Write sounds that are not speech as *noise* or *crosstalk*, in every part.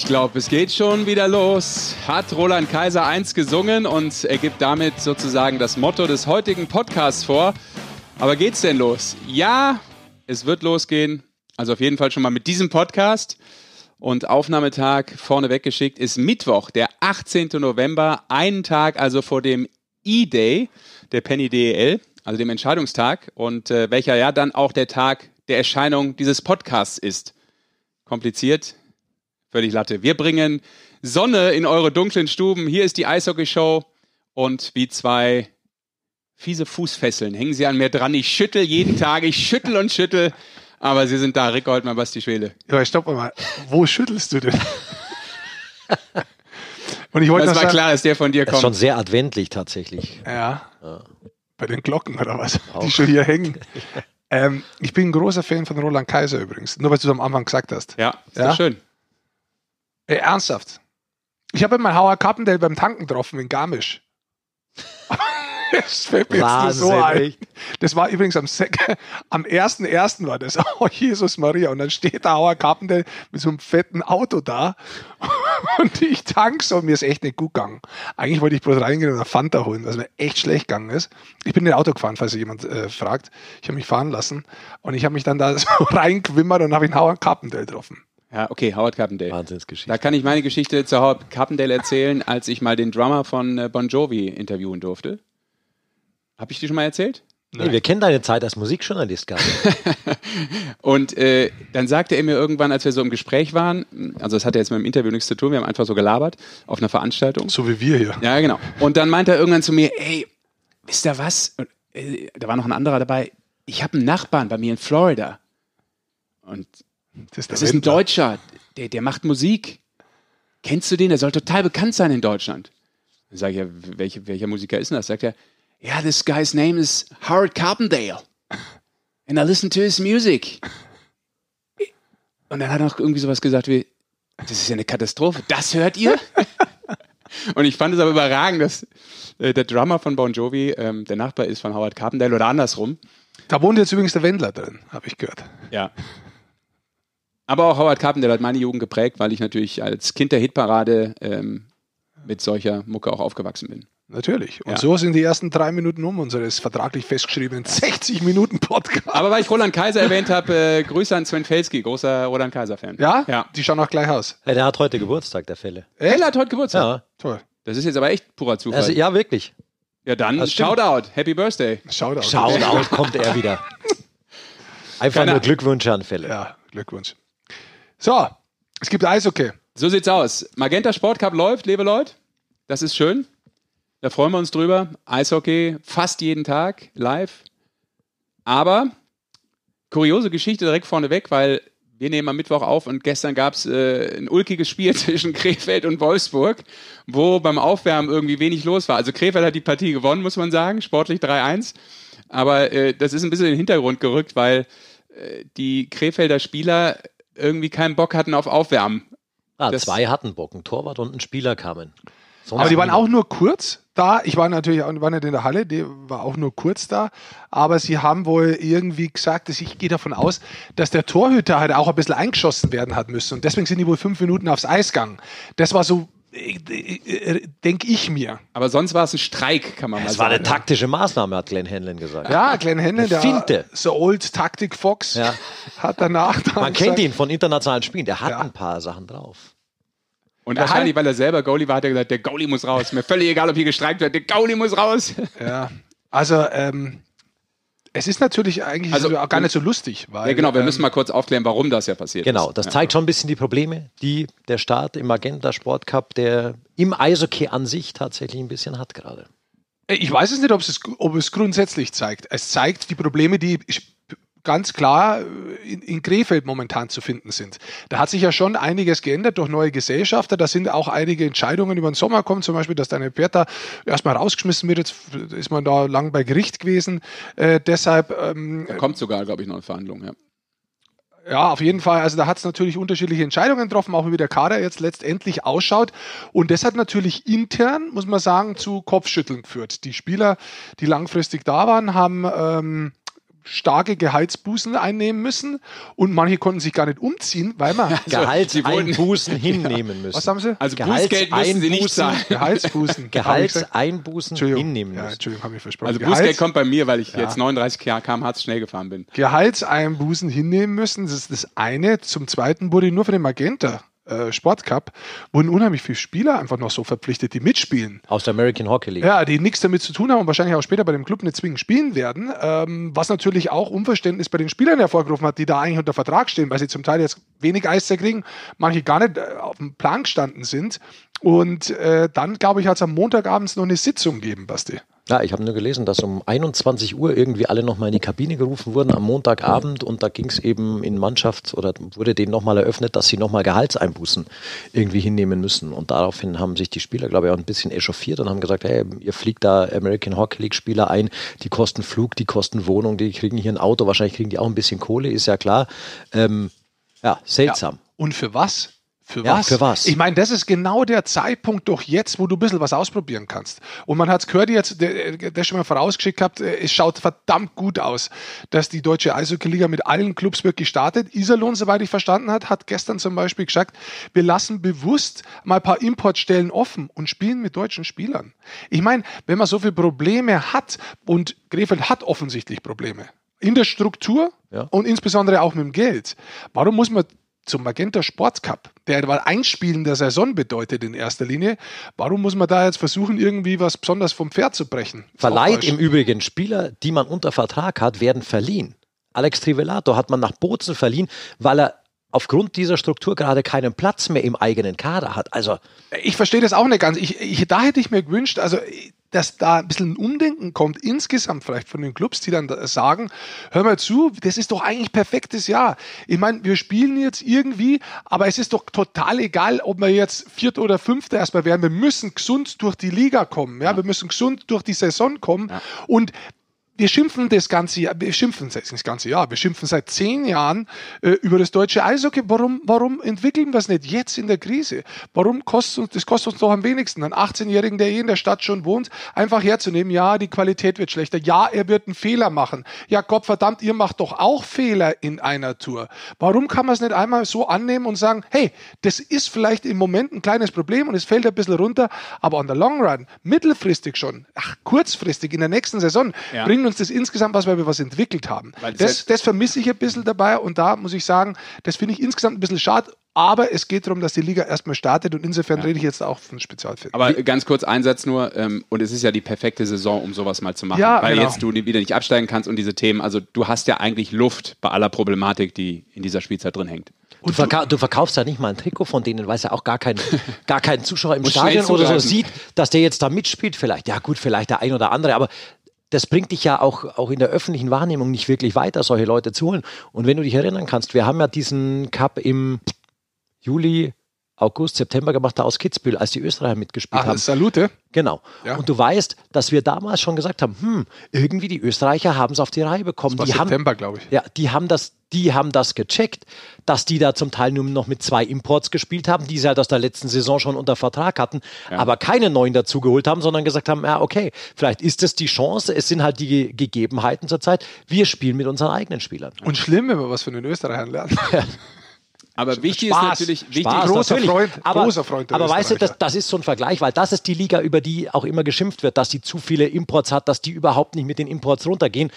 Ich glaube, es geht schon wieder los. Hat Roland Kaiser 1 gesungen und er gibt damit sozusagen das Motto des heutigen Podcasts vor. Aber geht's denn los? Ja, es wird losgehen. Also auf jeden Fall schon mal mit diesem Podcast. Und Aufnahmetag vorneweg geschickt ist Mittwoch, der 18. November, einen Tag also vor dem E-Day der Penny DEL, also dem Entscheidungstag und äh, welcher ja dann auch der Tag der Erscheinung dieses Podcasts ist. Kompliziert, völlig Latte. Wir bringen Sonne in eure dunklen Stuben. Hier ist die Eishockey-Show und wie zwei fiese Fußfesseln hängen sie an mir dran. Ich schüttel jeden Tag, ich schüttel und schüttel. Aber sie sind da, Rick Goldmann, Basti Schwele. Ja, stopp mal. Wo schüttelst du denn? *laughs* und ich wollte das war sagen, klar, dass der von dir kommt. Das ist schon sehr adventlich tatsächlich. Ja. ja. Bei den Glocken oder was? Auch. Die schon hier hängen. *laughs* ähm, ich bin ein großer Fan von Roland Kaiser übrigens. Nur weil du es am Anfang gesagt hast. Ja, ist ja? schön. Ey, ernsthaft. Ich habe mal Howard Carpendale beim Tanken getroffen in Garmisch. *laughs* das fällt mir jetzt nur so ein. Das war übrigens am, *laughs* am 1.1. war das. *laughs* Oh, Jesus Maria. Und dann steht da Howard Carpendale mit so einem fetten Auto da. Und ich tank so. Mir ist echt nicht gut gegangen. Eigentlich wollte ich bloß reingehen und eine Fanta holen, was mir echt schlecht gegangen ist. Ich bin in Auto gefahren, falls sich jemand äh, fragt. Ich habe mich fahren lassen. Und ich habe mich dann da so reingewimmert und habe ihn Howard Carpendale getroffen. Ja, okay, Howard Carpendale. Wahnsinnsgeschichte. Da kann ich meine Geschichte zu Howard Carpendale erzählen, als ich mal den Drummer von äh, Bon Jovi interviewen durfte. Habe ich die schon mal erzählt? Nee, wir kennen deine Zeit als Musikjournalist gar nicht. *laughs* und äh, dann sagte er mir irgendwann, als wir so im Gespräch waren, also das hat ja jetzt mit dem Interview nichts zu tun, wir haben einfach so gelabert auf einer Veranstaltung. So wie wir hier. Ja, genau. Und dann meinte er irgendwann zu mir, ey, wisst ihr was? Und, äh, da war noch ein anderer dabei. Ich habe einen Nachbarn bei mir in Florida. Und das ist, das ist ein Deutscher, der, der macht Musik. Kennst du den? Der soll total bekannt sein in Deutschland. Dann sage ich ja, welche, welcher Musiker ist denn das? Sagt er, ja, yeah, this guy's name is Howard Carpendale. And I listen to his music. Und dann hat er noch irgendwie sowas gesagt wie, das ist ja eine Katastrophe. Das hört ihr? *laughs* Und ich fand es aber überragend, dass äh, der Drummer von Bon Jovi ähm, der Nachbar ist von Howard Carpendale oder andersrum. Da wohnt jetzt übrigens der Wendler drin, habe ich gehört. Ja. Aber auch Howard Carpenter hat meine Jugend geprägt, weil ich natürlich als Kind der Hitparade ähm, mit solcher Mucke auch aufgewachsen bin. Natürlich. Und ja. so sind die ersten drei Minuten um unseres vertraglich festgeschriebenen 60 Minuten Podcast. Aber weil ich Roland Kaiser erwähnt habe, äh, Grüße an Sven Felski, großer Roland Kaiser-Fan. Ja? Ja. Die schauen auch gleich aus. Ja, der hat heute Geburtstag, der Fälle. Fälle hat heute Geburtstag? Ja. Toll. Das ist jetzt aber echt purer Zufall. Also, ja, wirklich. Ja, dann Shoutout. Happy Birthday. Shoutout. Shoutout kommt er wieder. *laughs* Einfach Keine nur Glückwünsche an Fälle. Ja, Glückwunsch. So, es gibt Eishockey. So sieht's aus. Magenta Sport Cup läuft, liebe Leute. Das ist schön. Da freuen wir uns drüber. Eishockey fast jeden Tag live. Aber kuriose Geschichte direkt vorneweg, weil wir nehmen am Mittwoch auf und gestern gab es äh, ein ulkiges Spiel *laughs* zwischen Krefeld und Wolfsburg, wo beim Aufwärmen irgendwie wenig los war. Also Krefeld hat die Partie gewonnen, muss man sagen, sportlich 3-1. Aber äh, das ist ein bisschen in den Hintergrund gerückt, weil äh, die Krefelder Spieler irgendwie keinen Bock hatten auf Aufwärmen. Ah, das zwei hatten Bock, ein Torwart und ein Spieler kamen. Sonst aber die waren auch nur kurz da. Ich war natürlich auch, war nicht in der Halle, die war auch nur kurz da. Aber sie haben wohl irgendwie gesagt, dass ich gehe davon aus, dass der Torhüter halt auch ein bisschen eingeschossen werden hat müssen. Und deswegen sind die wohl fünf Minuten aufs Eis gegangen. Das war so denke ich mir. Aber sonst war es ein Streik, kann man mal sagen. Es war eine taktische Maßnahme, hat Glenn Henlon gesagt. Ja, Glenn Henlon, der Finte. so Old Taktik Fox, ja. hat danach dann Man kennt ihn von internationalen Spielen, der hat ja. ein paar Sachen drauf. Und der wahrscheinlich, weil er selber Goalie war, hat er gesagt, der Goalie muss raus. Mir völlig egal, ob hier gestreikt wird, der Goalie muss raus. Ja, also ähm, es ist natürlich eigentlich also, auch gar nicht so lustig. Weil, ja, genau, wir ähm, müssen mal kurz aufklären, warum das ja passiert genau, ist. Genau, das zeigt schon ein bisschen die Probleme, die der Start im Magenta Sport Cup, der im Eishockey an sich tatsächlich ein bisschen hat gerade. Ich weiß es nicht, ob es, ob es grundsätzlich zeigt. Es zeigt die Probleme, die ganz klar in, in Krefeld momentan zu finden sind. Da hat sich ja schon einiges geändert durch neue Gesellschafter. Da sind auch einige Entscheidungen über den Sommer gekommen, zum Beispiel, dass deine Bertha erstmal rausgeschmissen wird. Jetzt ist man da lang bei Gericht gewesen. Äh, deshalb. Ähm, da kommt sogar, glaube ich, noch eine Verhandlung, ja. Ja, auf jeden Fall. Also da hat es natürlich unterschiedliche Entscheidungen getroffen, auch wie der Kader jetzt letztendlich ausschaut. Und das hat natürlich intern, muss man sagen, zu Kopfschütteln geführt. Die Spieler, die langfristig da waren, haben ähm, starke Gehaltsbußen einnehmen müssen und manche konnten sich gar nicht umziehen, weil man *laughs* also, Gehaltseinbußen *laughs* hinnehmen müssen. Was haben sie? Also Bußgeld müssen sie nicht zahlen. *laughs* Gehaltsbußen. Gehaltseinbußen hinnehmen müssen. Ja, Entschuldigung, habe ich versprochen. Also Bußgeld kommt bei mir, weil ich ja. jetzt 39 km/h schnell gefahren bin. Gehaltseinbußen hinnehmen müssen, das ist das eine. Zum zweiten wurde nur für den Magenta äh, Sportcup wurden unheimlich viele Spieler einfach noch so verpflichtet, die mitspielen. Aus der American Hockey League. Ja, die nichts damit zu tun haben und wahrscheinlich auch später bei dem Club nicht zwingend spielen werden. Ähm, was natürlich auch Unverständnis bei den Spielern hervorgerufen hat, die da eigentlich unter Vertrag stehen, weil sie zum Teil jetzt wenig Eiszeit kriegen, manche gar nicht äh, auf dem Plan gestanden sind. Und äh, dann, glaube ich, hat es am Montagabend noch eine Sitzung gegeben, Basti. Ja, ich habe nur gelesen, dass um 21 Uhr irgendwie alle nochmal in die Kabine gerufen wurden am Montagabend und da ging es eben in Mannschaft oder wurde denen nochmal eröffnet, dass sie nochmal Gehaltseinbußen irgendwie hinnehmen müssen. Und daraufhin haben sich die Spieler, glaube ich, auch ein bisschen echauffiert und haben gesagt, hey, ihr fliegt da American Hockey League Spieler ein, die kosten Flug, die kosten Wohnung, die kriegen hier ein Auto, wahrscheinlich kriegen die auch ein bisschen Kohle, ist ja klar. Ähm, ja, seltsam. Ja, und für was? Für ja, was? Für was? Ich meine, das ist genau der Zeitpunkt doch jetzt, wo du ein bisschen was ausprobieren kannst. Und man hat es gehört jetzt, der, der schon mal vorausgeschickt gehabt, äh, es schaut verdammt gut aus, dass die deutsche Eishockey-Liga mit allen Clubs wirklich startet. Iserlohn, soweit ich verstanden hat, hat gestern zum Beispiel gesagt, wir lassen bewusst mal ein paar Importstellen offen und spielen mit deutschen Spielern. Ich meine, wenn man so viele Probleme hat und Krefeld hat offensichtlich Probleme in der Struktur ja. und insbesondere auch mit dem Geld. Warum muss man zum Magenta Sports Cup, der mal Einspielen der Saison bedeutet in erster Linie. Warum muss man da jetzt versuchen, irgendwie was besonders vom Pferd zu brechen? Verleiht im Übrigen Spieler, die man unter Vertrag hat, werden verliehen. Alex Trivelato hat man nach Bozen verliehen, weil er aufgrund dieser Struktur gerade keinen Platz mehr im eigenen Kader hat. Also ich verstehe das auch nicht ganz. Ich, ich, da hätte ich mir gewünscht, also dass da ein bisschen ein Umdenken kommt, insgesamt vielleicht von den Clubs, die dann sagen, hör mal zu, das ist doch eigentlich perfektes Jahr. Ich meine, wir spielen jetzt irgendwie, aber es ist doch total egal, ob wir jetzt Vierter oder Fünfter erstmal werden. Wir müssen gesund durch die Liga kommen. Ja, wir müssen gesund durch die Saison kommen. Ja. Und wir schimpfen das ganze Jahr, wir schimpfen das ganze Jahr, wir schimpfen seit zehn Jahren äh, über das deutsche Eishockey. Warum, warum entwickeln wir es nicht jetzt in der Krise? Warum kostet uns, das kostet uns doch am wenigsten, einen 18-Jährigen, der hier in der Stadt schon wohnt, einfach herzunehmen, ja, die Qualität wird schlechter, ja, er wird einen Fehler machen. Ja, Gott verdammt, ihr macht doch auch Fehler in einer Tour. Warum kann man es nicht einmal so annehmen und sagen, hey, das ist vielleicht im Moment ein kleines Problem und es fällt ein bisschen runter, aber on the long run, mittelfristig schon, ach, kurzfristig in der nächsten Saison, ja. bringen uns das insgesamt was, weil wir was entwickelt haben. Das, das vermisse ich ein bisschen dabei und da muss ich sagen, das finde ich insgesamt ein bisschen schade. Aber es geht darum, dass die Liga erstmal startet und insofern ja. rede ich jetzt auch von Spezialfällen. Aber ganz kurz ein Satz nur, ähm, und es ist ja die perfekte Saison, um sowas mal zu machen, ja, weil genau. jetzt du wieder nicht absteigen kannst und diese Themen, also du hast ja eigentlich Luft bei aller Problematik, die in dieser Spielzeit drin hängt. Du, verkau du, verkaufst ja nicht mal ein Trikot von denen, weil es ja auch gar kein, *laughs* gar kein Zuschauer im Stadion oder so sieht, dass der jetzt da mitspielt. Vielleicht, ja gut, vielleicht der ein oder andere, aber das bringt dich ja auch, auch in der öffentlichen Wahrnehmung nicht wirklich weiter, solche Leute zu holen. Und wenn du dich erinnern kannst, wir haben ja diesen Cup im Juli, August, September gemacht, da aus Kitzbühel, als die Österreicher mitgespielt Ach, haben. Salute. Genau. Ja. Und du weißt, dass wir damals schon gesagt haben, hm, irgendwie die Österreicher haben es auf die Reihe bekommen. Das war die September, glaube ich. Ja, die haben das, die haben das gecheckt, dass die da zum Teil nur noch mit zwei Imports gespielt haben, die sie halt aus der letzten Saison schon unter Vertrag hatten, ja. aber keine neuen dazugeholt haben, sondern gesagt haben, ja, okay, vielleicht ist es die Chance, es sind halt die Gegebenheiten zurzeit, wir spielen mit unseren eigenen Spielern. Und schlimm, wenn wir was von den Österreichern lernen. Ja. *laughs* Aber wichtig Spaß, ist natürlich, wichtig, Spaß, großer natürlich. Freund, aber, großer Freund aber weißt du, das, das ist so ein Vergleich, weil das ist die Liga, über die auch immer geschimpft wird, dass sie zu viele Imports hat, dass die überhaupt nicht mit den Imports runtergehen.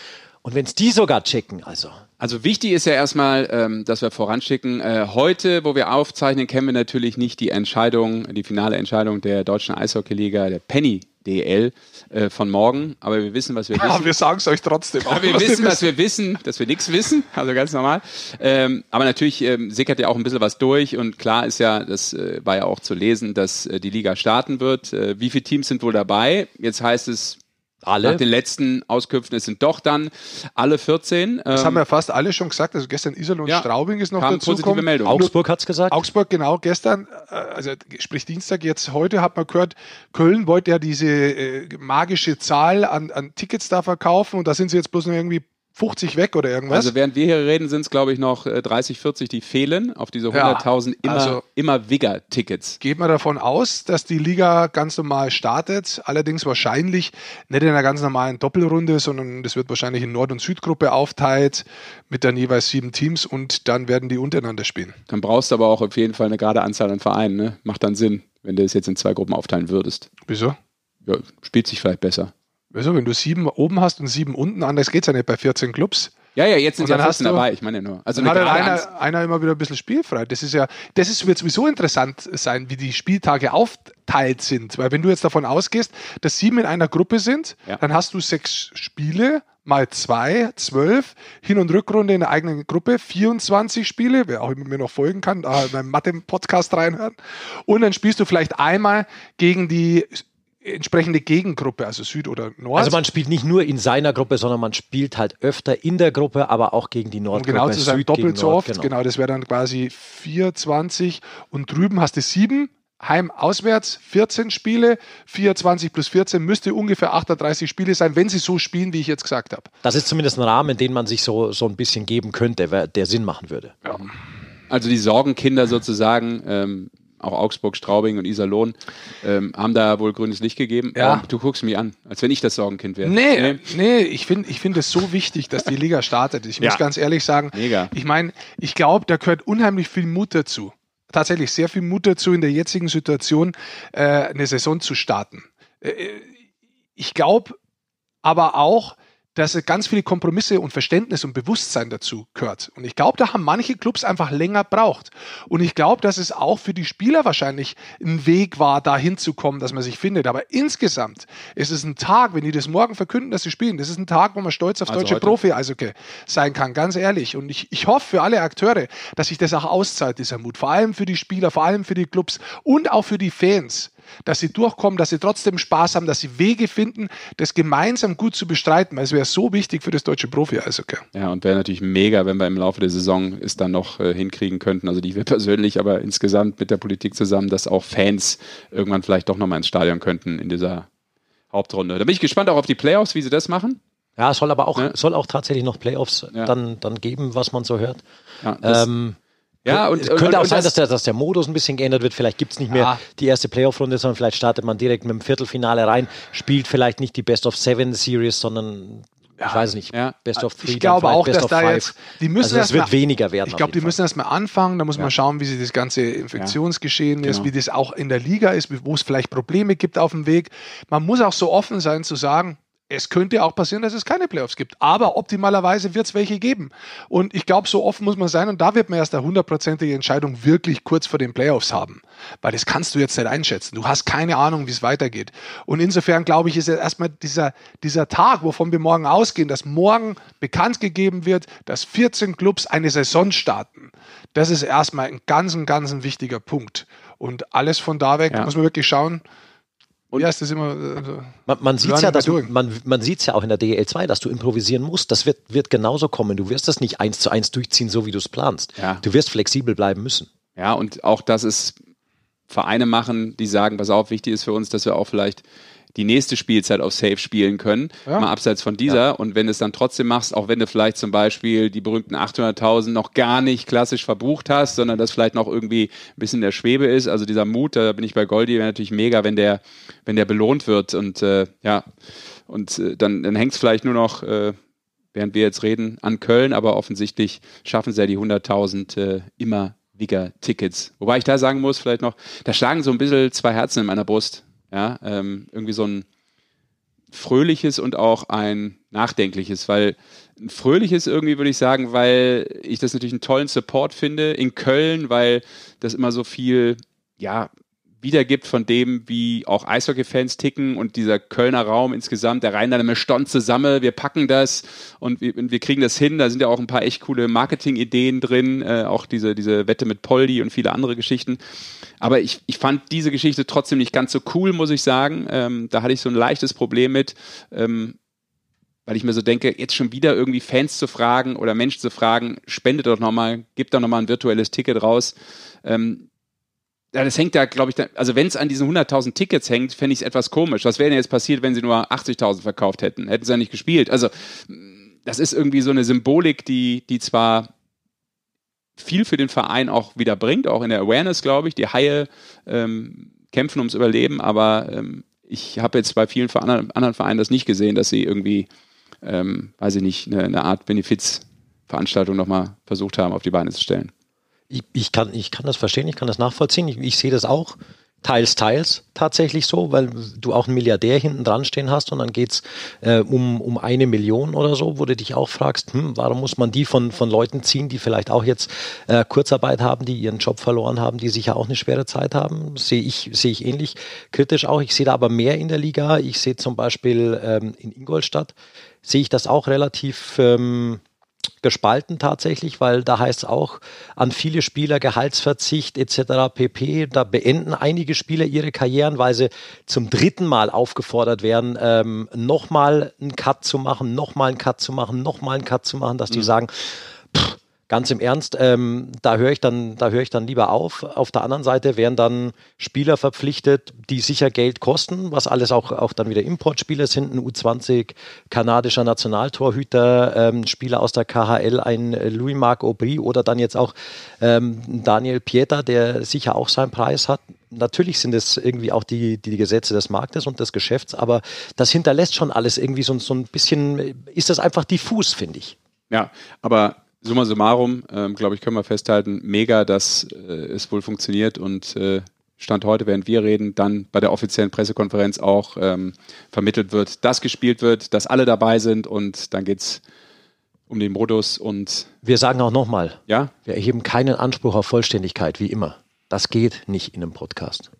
Und wenn es die sogar checken, also. Also wichtig ist ja erstmal, ähm, dass wir voranschicken. Äh, heute, wo wir aufzeichnen, kennen wir natürlich nicht die Entscheidung, die finale Entscheidung der deutschen Eishockeyliga, der Penny DL äh, von morgen, aber wir wissen, was wir wissen. Ja, wir sagen es euch trotzdem. Auch, wir wissen, was wir wissen, dass wir nichts wissen, also ganz normal. Ähm, aber natürlich ähm, sickert ja auch ein bisschen was durch und klar ist ja, das äh, war ja auch zu lesen, dass äh, die Liga starten wird. Äh, wie viele Teams sind wohl dabei? Jetzt heißt es alle. Nach den letzten Auskünften, es sind doch dann alle 14. Das ähm, haben ja fast alle schon gesagt. Also gestern Iserlohn ja, Straubing ist noch kam dazu positive. Meldung. Augsburg hat es gesagt. Augsburg, genau, gestern, äh, also sprich Dienstag, jetzt heute hat man gehört, Köln wollte ja diese äh, magische Zahl an, an Tickets da verkaufen und da sind sie jetzt bloß noch irgendwie 50 weg oder irgendwas. Also während wir hier reden, sind es glaube ich noch 30, äh, 40, die fehlen auf diese 100.000 ja, immer, also immer Wigger-Tickets. Geht man davon aus, dass die Liga ganz normal startet, allerdings wahrscheinlich nicht in einer ganz normalen Doppelrunde, sondern das wird wahrscheinlich in Nord- und Südgruppe aufteilt mit dann jeweils sieben Teams und dann werden die untereinander spielen. Dann brauchst du aber auch auf jeden Fall eine gerade Anzahl an Vereinen, ne? Macht dann Sinn, wenn du es jetzt in zwei Gruppen aufteilen würdest. Wieso? Ja, spielt sich vielleicht besser. Wieso, wenn du sieben oben hast und sieben unten, anders geht es ja nicht bei 14 Clubs. Ja, ja, jetzt sind ja 14 dabei, ich meine nur. Also dann hat halt einer, einer immer wieder ein bisschen spielfrei. Das ist ja, das ist, wird sowieso interessant sein, wie die Spieltage aufteilt sind. Weil wenn du jetzt davon ausgehst, dass sieben in einer Gruppe sind, ja. dann hast du sechs Spiele mal zwei, zwölf, Hin- und Rückrunde in der eigenen Gruppe, 24 Spiele, wer auch immer mir noch folgen kann, da in meinem Mathe-Podcast reinhören. Und dann spielst du vielleicht einmal gegen die entsprechende Gegengruppe, also Süd oder Nord. Also man spielt nicht nur in seiner Gruppe, sondern man spielt halt öfter in der Gruppe, aber auch gegen die Nordgruppe. Um genau zu sagen, Süd doppelt so oft. Genau. genau, das wäre dann quasi 24 und drüben hast du sieben. Heim auswärts 14 Spiele, 24 plus 14 müsste ungefähr 38 Spiele sein, wenn sie so spielen, wie ich jetzt gesagt habe. Das ist zumindest ein Rahmen, den man sich so, so ein bisschen geben könnte, der Sinn machen würde. Ja. Also die Sorgenkinder sozusagen, ähm, auch Augsburg, Straubing und Iserlohn, ähm, haben da wohl grünes Licht gegeben. Ja. Oh, du guckst mich an, als wenn ich das Sorgenkind wäre. Nee, nee, nee ich finde ich find es so wichtig, dass die Liga startet. Ich *laughs* muss ganz ehrlich sagen, Mega. ich meine, ich glaube, da gehört unheimlich viel Mut dazu. Tatsächlich sehr viel Mut dazu, in der jetzigen Situation äh, eine Saison zu starten. Äh, ich glaube aber auch, dass ganz viele Kompromisse und Verständnis und Bewusstsein dazu gehört. Und ich glaube, da haben manche Clubs einfach länger braucht. Und ich glaube, dass es auch für die Spieler wahrscheinlich ein Weg war, da hinzukommen, dass man sich findet. Aber insgesamt ist es ein Tag, wenn die das morgen verkünden, dass sie spielen, das ist ein Tag, wo man stolz auf also deutsche Profi-Eishockey sein kann, ganz ehrlich. Und ich, ich hoffe für alle Akteure, dass sich das auch auszahlt, dieser Mut. Vor allem für die Spieler, vor allem für die Clubs und auch für die Fans dass sie durchkommen, dass sie trotzdem Spaß haben, dass sie Wege finden, das gemeinsam gut zu bestreiten, weil es wäre so wichtig für das deutsche Profi-Eishockey. Ja, und wäre natürlich mega, wenn wir im Laufe der Saison es dann noch äh, hinkriegen könnten, also nicht wir persönlich, aber insgesamt mit der Politik zusammen, dass auch Fans irgendwann vielleicht doch nochmal ins Stadion könnten in dieser Hauptrunde. Da bin ich gespannt auch auf die Playoffs, wie sie das machen. Ja, es soll aber auch, ja. soll auch tatsächlich noch Playoffs ja. dann, dann geben, was man so hört. Ja, ähm, ja, und, könnte und, auch und sein, das dass, der, dass der Modus ein bisschen geändert wird. Vielleicht gibt es nicht mehr ja. die erste Playoff-Runde, sondern vielleicht startet man direkt mit dem Viertelfinale rein, spielt vielleicht nicht die Best of Seven Series, sondern ja, ich weiß nicht, ja. Best of Three. Ich glaube auch, dass da five. jetzt, die müssen also es wird mal, weniger werden. Ich glaube, die müssen erstmal anfangen, da muss man schauen, wie sich das ganze Infektionsgeschehen genau. ist, wie das auch in der Liga ist, wo es vielleicht Probleme gibt auf dem Weg. Man muss auch so offen sein zu sagen, es könnte auch passieren, dass es keine Playoffs gibt. Aber optimalerweise wird es welche geben. Und ich glaube, so offen muss man sein. Und da wird man erst eine hundertprozentige Entscheidung wirklich kurz vor den Playoffs haben. Weil das kannst du jetzt nicht einschätzen. Du hast keine Ahnung, wie es weitergeht. Und insofern glaube ich, ist jetzt erstmal dieser, dieser Tag, wovon wir morgen ausgehen, dass morgen bekannt gegeben wird, dass 14 Clubs eine Saison starten. Das ist erstmal ein ganz, ganz wichtiger Punkt. Und alles von da weg ja. muss man wirklich schauen, und ja, ist das immer. Also man, man sieht ja, dass man, man ja auch in der DL 2, dass du improvisieren musst. Das wird, wird genauso kommen. Du wirst das nicht eins zu eins durchziehen, so wie du es planst. Ja. Du wirst flexibel bleiben müssen. Ja, und auch, dass es Vereine machen, die sagen, was auch wichtig ist für uns, dass wir auch vielleicht die nächste Spielzeit auf Safe spielen können, ja. mal abseits von dieser. Ja. Und wenn du es dann trotzdem machst, auch wenn du vielleicht zum Beispiel die berühmten 800.000 noch gar nicht klassisch verbucht hast, sondern das vielleicht noch irgendwie ein bisschen der Schwebe ist, also dieser Mut, da bin ich bei Goldi, wäre natürlich mega, wenn der, wenn der belohnt wird und äh, ja, und äh, dann, dann hängt es vielleicht nur noch, äh, während wir jetzt reden, an Köln, aber offensichtlich schaffen sie ja die 100.000 äh, immer Tickets. Wobei ich da sagen muss, vielleicht noch, da schlagen so ein bisschen zwei Herzen in meiner Brust. Ja, ähm, irgendwie so ein fröhliches und auch ein nachdenkliches, weil ein fröhliches irgendwie würde ich sagen, weil ich das natürlich einen tollen Support finde in Köln, weil das immer so viel, ja, wiedergibt von dem, wie auch Eishockey-Fans ticken und dieser Kölner Raum insgesamt, der immer stont zusammen, wir packen das und wir, wir, kriegen das hin. Da sind ja auch ein paar echt coole Marketing-Ideen drin, äh, auch diese, diese Wette mit Poldi und viele andere Geschichten. Aber ich, ich fand diese Geschichte trotzdem nicht ganz so cool, muss ich sagen. Ähm, da hatte ich so ein leichtes Problem mit. Ähm, weil ich mir so denke, jetzt schon wieder irgendwie Fans zu fragen oder Menschen zu fragen, spendet doch nochmal, gibt doch nochmal ein virtuelles Ticket raus. Ähm, ja, das hängt da, glaube ich, da, also wenn es an diesen 100.000 Tickets hängt, fände ich es etwas komisch. Was wäre denn jetzt passiert, wenn sie nur 80.000 verkauft hätten? Hätten sie ja nicht gespielt. Also das ist irgendwie so eine Symbolik, die, die zwar viel für den Verein auch wieder bringt, auch in der Awareness, glaube ich. Die Haie ähm, kämpfen ums Überleben, aber ähm, ich habe jetzt bei vielen anderen Vereinen das nicht gesehen, dass sie irgendwie, ähm, weiß ich nicht, eine, eine Art Benefizveranstaltung nochmal versucht haben, auf die Beine zu stellen. Ich, ich, kann, ich kann das verstehen, ich kann das nachvollziehen. Ich, ich sehe das auch teils, teils tatsächlich so, weil du auch einen Milliardär hinten dran stehen hast und dann geht's äh, um, um eine Million oder so, wo du dich auch fragst, hm, warum muss man die von, von Leuten ziehen, die vielleicht auch jetzt äh, Kurzarbeit haben, die ihren Job verloren haben, die sicher auch eine schwere Zeit haben. Sehe ich, sehe ich ähnlich kritisch auch. Ich sehe da aber mehr in der Liga. Ich sehe zum Beispiel ähm, in Ingolstadt, sehe ich das auch relativ ähm, gespalten tatsächlich, weil da heißt es auch an viele Spieler Gehaltsverzicht etc. pp. Da beenden einige Spieler ihre Karrieren, weil sie zum dritten Mal aufgefordert werden, ähm, nochmal einen Cut zu machen, nochmal einen Cut zu machen, nochmal einen Cut zu machen, dass die mhm. sagen, pff, ganz im Ernst, ähm, da höre ich dann, da höre ich dann lieber auf. Auf der anderen Seite werden dann Spieler verpflichtet, die sicher Geld kosten, was alles auch, auch dann wieder Importspieler sind, ein U20 kanadischer Nationaltorhüter, ähm, Spieler aus der KHL, ein Louis-Marc Aubry oder dann jetzt auch ähm, Daniel Pieter, der sicher auch seinen Preis hat natürlich sind es irgendwie auch die, die Gesetze des Marktes und des Geschäfts, aber das hinterlässt schon alles irgendwie so, so ein bisschen, ist das einfach diffus, finde ich. Ja, aber summa summarum, ähm, glaube ich, können wir festhalten, mega, dass äh, es wohl funktioniert und äh, Stand heute, während wir reden, dann bei der offiziellen Pressekonferenz auch ähm, vermittelt wird, dass gespielt wird, dass alle dabei sind und dann geht es um den Modus und. Wir sagen auch nochmal, ja? wir erheben keinen Anspruch auf Vollständigkeit, wie immer. Das geht nicht in einem Podcast.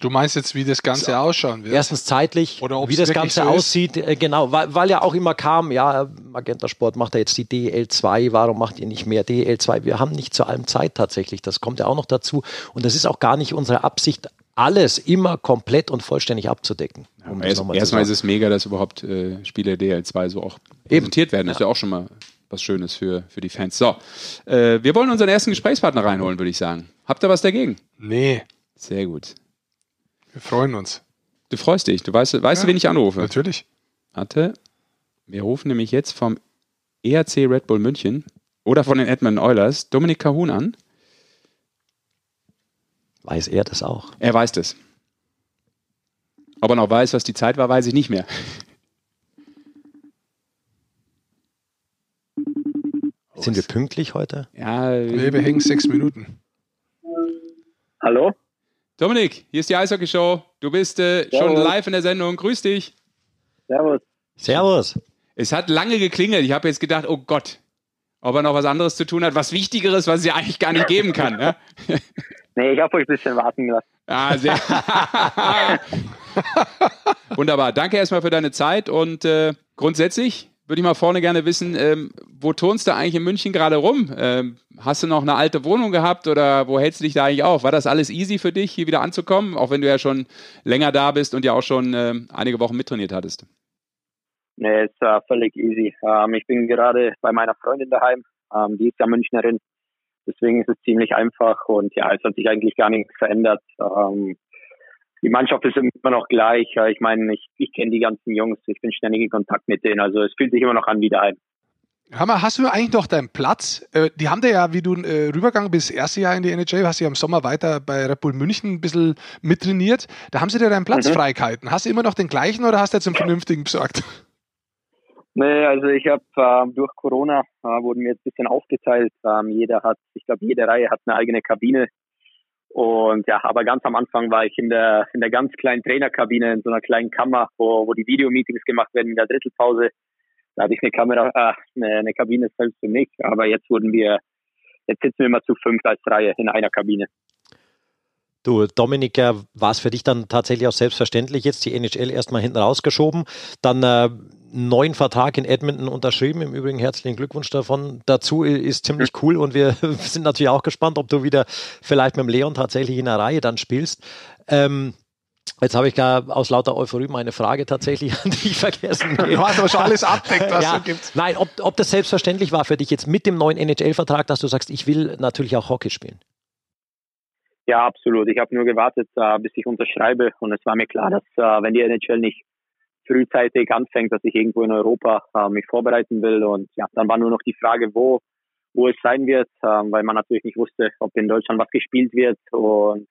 Du meinst jetzt, wie das Ganze ausschauen wird? Erstens zeitlich, wie das Ganze so aussieht, äh, genau, weil, weil, ja auch immer kam, ja, Magenta Sport macht ja jetzt die DL 2, warum macht ihr nicht mehr DL 2? Wir haben nicht zu allem Zeit tatsächlich, das kommt ja auch noch dazu und das ist auch gar nicht unsere Absicht, alles immer komplett und vollständig abzudecken. Um ja, erst, erstmal ist es mega, dass überhaupt äh, Spiele DL2 so auch präsentiert werden. Das ja. ist ja auch schon mal was Schönes für, für die Fans. So, äh, wir wollen unseren ersten Gesprächspartner reinholen, würde ich sagen. Habt ihr was dagegen? Nee. Sehr gut. Wir freuen uns. Du freust dich. Du weißt, weißt ja, du, wen ich anrufe? Natürlich. Warte. Wir rufen nämlich jetzt vom ERC Red Bull München oder von den Edmonton Oilers Dominik Kahun an. Weiß er das auch? Er weiß das. Ob er noch weiß, was die Zeit war, weiß ich nicht mehr. Sind wir pünktlich heute? Ja. Nee, wir hängen sechs Minuten. Hallo? Dominik, hier ist die Eishockey-Show. Du bist äh, schon live in der Sendung. Grüß dich. Servus. Servus. Es hat lange geklingelt. Ich habe jetzt gedacht, oh Gott, ob er noch was anderes zu tun hat, was Wichtigeres, was es ja eigentlich gar nicht geben kann. Ne? *laughs* nee, ich habe euch ein bisschen warten lassen. Ah, sehr. *laughs* Wunderbar. Danke erstmal für deine Zeit und äh, grundsätzlich würde ich mal vorne gerne wissen, ähm, wo turnst du eigentlich in München gerade rum? Ähm, hast du noch eine alte Wohnung gehabt oder wo hältst du dich da eigentlich auf? War das alles easy für dich, hier wieder anzukommen, auch wenn du ja schon länger da bist und ja auch schon ähm, einige Wochen mittrainiert hattest? Nee, ist uh, völlig easy. Ähm, ich bin gerade bei meiner Freundin daheim, ähm, die ist ja Münchnerin. Deswegen ist es ziemlich einfach und ja, es hat sich eigentlich gar nichts verändert. Ähm, die Mannschaft ist immer noch gleich. Ich meine, ich, ich kenne die ganzen Jungs, ich bin ständig in Kontakt mit denen. Also es fühlt sich immer noch an wie daheim. Hammer, hast du eigentlich noch deinen Platz? Äh, die haben da ja, wie du äh, rübergegangen bist, das erste Jahr in die NHL, hast du ja im Sommer weiter bei Red Bull München ein bisschen mittrainiert. Da haben sie dir deinen Platz mhm. freigehalten. Hast du immer noch den gleichen oder hast du jetzt einen vernünftigen besorgt? Nee, also ich habe äh, durch Corona äh, wurden wir jetzt ein bisschen aufgeteilt. Ähm, jeder hat, ich glaube, jede Reihe hat eine eigene Kabine. Und ja, aber ganz am Anfang war ich in der, in der ganz kleinen Trainerkabine, in so einer kleinen Kammer, wo, wo die Videomeetings gemacht werden in der Drittelpause. Da hatte ich eine Kamera, äh, eine, eine Kabine selbst für mich. Aber jetzt wurden wir, jetzt sitzen wir immer zu fünf als Reihe in einer Kabine. Du, Dominik, war es für dich dann tatsächlich auch selbstverständlich, jetzt die NHL erstmal hinten rausgeschoben, dann äh, neuen Vertrag in Edmonton unterschrieben. Im Übrigen herzlichen Glückwunsch davon. Dazu ist ziemlich cool und wir *laughs* sind natürlich auch gespannt, ob du wieder vielleicht mit dem Leon tatsächlich in der Reihe dann spielst. Ähm, Jetzt habe ich gar aus lauter Euphorie meine Frage tatsächlich *laughs* an dich vergessen. Du hast aber schon alles abdeckt, was ja, es gibt. Nein, ob, ob das selbstverständlich war für dich jetzt mit dem neuen NHL-Vertrag, dass du sagst, ich will natürlich auch Hockey spielen. Ja, absolut. Ich habe nur gewartet, uh, bis ich unterschreibe und es war mir klar, dass uh, wenn die NHL nicht frühzeitig anfängt, dass ich irgendwo in Europa äh, mich vorbereiten will. Und ja, dann war nur noch die Frage, wo, wo es sein wird, äh, weil man natürlich nicht wusste, ob in Deutschland was gespielt wird. Und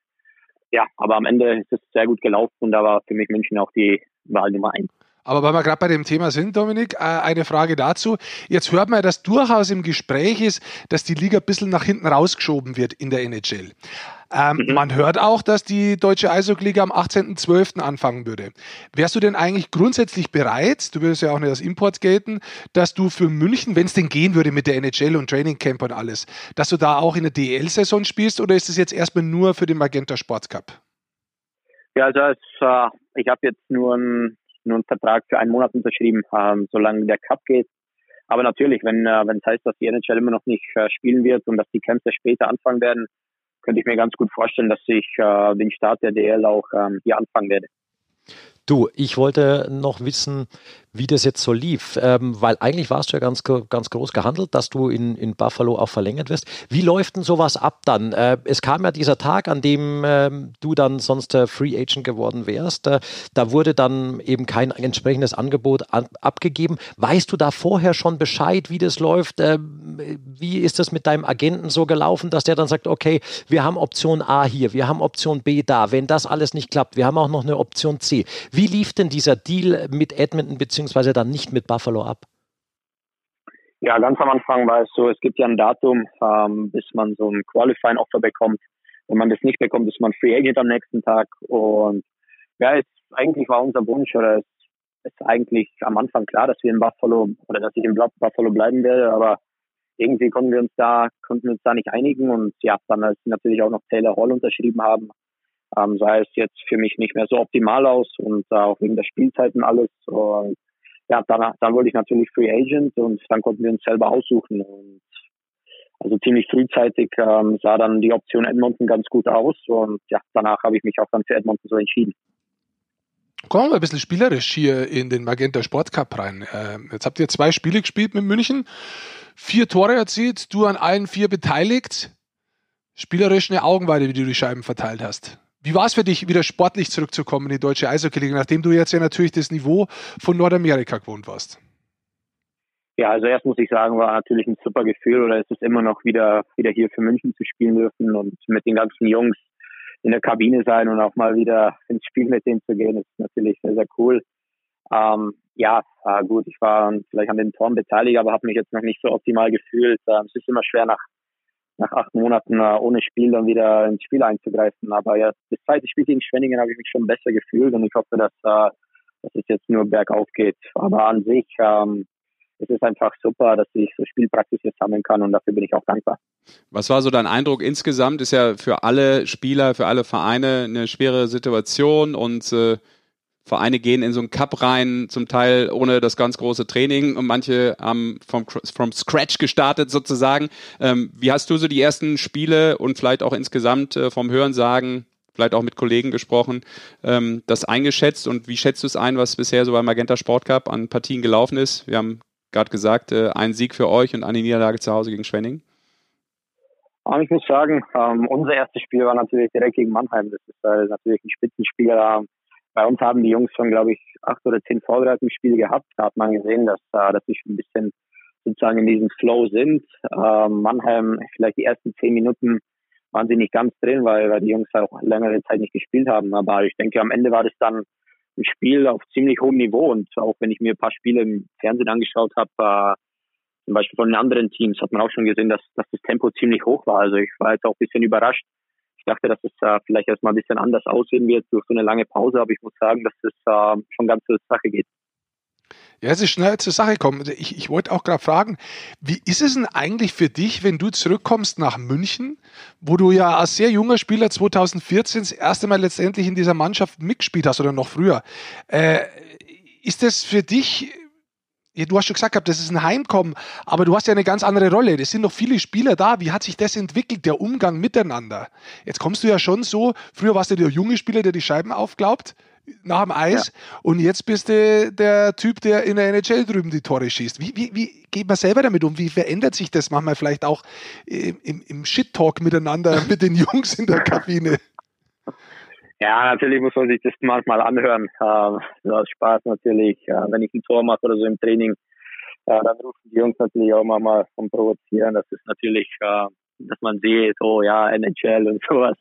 ja, aber am Ende ist es sehr gut gelaufen und da war für mich München auch die Wahl Nummer eins. Aber weil wir gerade bei dem Thema sind, Dominik, äh, eine Frage dazu. Jetzt hört man, dass durchaus im Gespräch ist, dass die Liga ein bisschen nach hinten rausgeschoben wird in der NHL. Ähm, mhm. Man hört auch, dass die deutsche Eishockey-Liga am 18.12. anfangen würde. Wärst du denn eigentlich grundsätzlich bereit, du würdest ja auch nicht als Import gelten, dass du für München, wenn es denn gehen würde mit der NHL und Training Camp und alles, dass du da auch in der DL-Saison spielst oder ist es jetzt erstmal nur für den Magenta Sports Cup? Ja, also es, äh, ich habe jetzt nur ein einen Vertrag für einen Monat unterschrieben, ähm, solange der Cup geht. Aber natürlich, wenn äh, es heißt, dass die NHL immer noch nicht äh, spielen wird und dass die Camps später anfangen werden, könnte ich mir ganz gut vorstellen, dass ich äh, den Start der DL auch ähm, hier anfangen werde. Du, ich wollte noch wissen, wie das jetzt so lief, ähm, weil eigentlich warst du ja ganz, ganz groß gehandelt, dass du in, in Buffalo auch verlängert wirst. Wie läuft denn sowas ab dann? Äh, es kam ja dieser Tag, an dem äh, du dann sonst äh, Free Agent geworden wärst. Äh, da wurde dann eben kein entsprechendes Angebot an, abgegeben. Weißt du da vorher schon Bescheid, wie das läuft? Ähm, wie ist das mit deinem Agenten so gelaufen, dass der dann sagt, okay, wir haben Option A hier, wir haben Option B da. Wenn das alles nicht klappt, wir haben auch noch eine Option C. Wie lief denn dieser Deal mit Edmonton beziehungsweise dann nicht mit Buffalo ab? Ja, ganz am Anfang war es so, es gibt ja ein Datum, ähm, bis man so ein Qualifying Offer bekommt. Wenn man das nicht bekommt, ist man Free Agent am nächsten Tag. Und ja, es eigentlich war unser Wunsch oder es ist eigentlich am Anfang klar, dass wir in Buffalo oder dass ich in Buffalo bleiben werde, aber irgendwie konnten wir uns da, konnten uns da nicht einigen und ja, dann als natürlich auch noch Taylor Hall unterschrieben haben, ähm, sah es jetzt für mich nicht mehr so optimal aus und äh, auch wegen der Spielzeiten alles. Und ja, dann, dann wollte ich natürlich Free Agent und dann konnten wir uns selber aussuchen. Und also ziemlich frühzeitig ähm, sah dann die Option Edmonton ganz gut aus und ja, danach habe ich mich auch dann für Edmonton so entschieden. Kommen wir ein bisschen spielerisch hier in den Magenta Sport Cup rein. Ähm, jetzt habt ihr zwei Spiele gespielt mit München, vier Tore erzielt, du an allen vier beteiligt. Spielerisch eine Augenweide, wie du die Scheiben verteilt hast. Wie war es für dich, wieder sportlich zurückzukommen in die deutsche Eishockey-Liga, nachdem du jetzt ja natürlich das Niveau von Nordamerika gewohnt warst? Ja, also erst muss ich sagen, war natürlich ein super Gefühl oder es ist immer noch wieder, wieder hier für München zu spielen dürfen und mit den ganzen Jungs in der Kabine sein und auch mal wieder ins Spiel mit denen zu gehen, ist natürlich sehr, sehr cool. Ähm, ja, äh, gut, ich war vielleicht an den Toren beteiligt, aber habe mich jetzt noch nicht so optimal gefühlt. Ähm, es ist immer schwer nach nach acht Monaten äh, ohne Spiel dann wieder ins Spiel einzugreifen. Aber ja, das zweite Spiel gegen Schwenningen habe ich mich schon besser gefühlt und ich hoffe, dass, äh, dass es jetzt nur bergauf geht. Aber an sich ähm, es ist einfach super, dass ich so Spielpraxis jetzt sammeln kann und dafür bin ich auch dankbar. Was war so dein Eindruck insgesamt? Ist ja für alle Spieler, für alle Vereine eine schwere Situation und äh, Vereine gehen in so einen Cup rein, zum Teil ohne das ganz große Training und manche haben vom, vom Scratch gestartet sozusagen. Ähm, wie hast du so die ersten Spiele und vielleicht auch insgesamt äh, vom Hörensagen, vielleicht auch mit Kollegen gesprochen, ähm, das eingeschätzt und wie schätzt du es ein, was bisher so beim Magenta Sport Cup an Partien gelaufen ist? Wir haben gerade gesagt, äh, ein Sieg für euch und eine Niederlage zu Hause gegen Schwenning. Ähm, ich muss sagen, ähm, unser erstes Spiel war natürlich direkt gegen Mannheim. Das ist äh, natürlich ein Spitzenspiel. Bei uns haben die Jungs schon, glaube ich, acht oder zehn Vorbereitungsspiele gehabt. Da hat man gesehen, dass, äh, dass sie schon ein bisschen sozusagen in diesem Flow sind. Ähm, Mannheim, vielleicht die ersten zehn Minuten waren sie nicht ganz drin, weil, weil die Jungs auch längere Zeit nicht gespielt haben. Aber ich denke, am Ende war das dann ein Spiel auf ziemlich hohem Niveau. Und auch wenn ich mir ein paar Spiele im Fernsehen angeschaut habe, äh, zum Beispiel von den anderen Teams, hat man auch schon gesehen, dass, dass das Tempo ziemlich hoch war. Also ich war jetzt auch ein bisschen überrascht, dachte, dass es äh, vielleicht erstmal ein bisschen anders aussehen wird durch so eine lange Pause, aber ich muss sagen, dass es äh, schon ganz zur Sache geht. Ja, es ist schnell zur Sache kommen. Ich, ich wollte auch gerade fragen, wie ist es denn eigentlich für dich, wenn du zurückkommst nach München, wo du ja als sehr junger Spieler 2014 das erste Mal letztendlich in dieser Mannschaft mitgespielt hast oder noch früher? Äh, ist das für dich du hast schon gesagt das ist ein Heimkommen, aber du hast ja eine ganz andere Rolle. Es sind noch viele Spieler da. Wie hat sich das entwickelt, der Umgang miteinander? Jetzt kommst du ja schon so, früher warst du der junge Spieler, der die Scheiben aufglaubt nach dem Eis ja. und jetzt bist du der Typ, der in der NHL drüben die Tore schießt. Wie, wie, wie geht man selber damit um? Wie verändert sich das manchmal vielleicht auch im, im Shit-Talk miteinander *laughs* mit den Jungs in der Kabine? Ja, natürlich muss man sich das manchmal anhören. Ähm, das Spaß natürlich. wenn ich ein Tor mache oder so im Training, äh, dann rufen die Jungs natürlich auch mal vom Provozieren. Das ist natürlich, äh, dass man sieht, oh ja, NHL und sowas.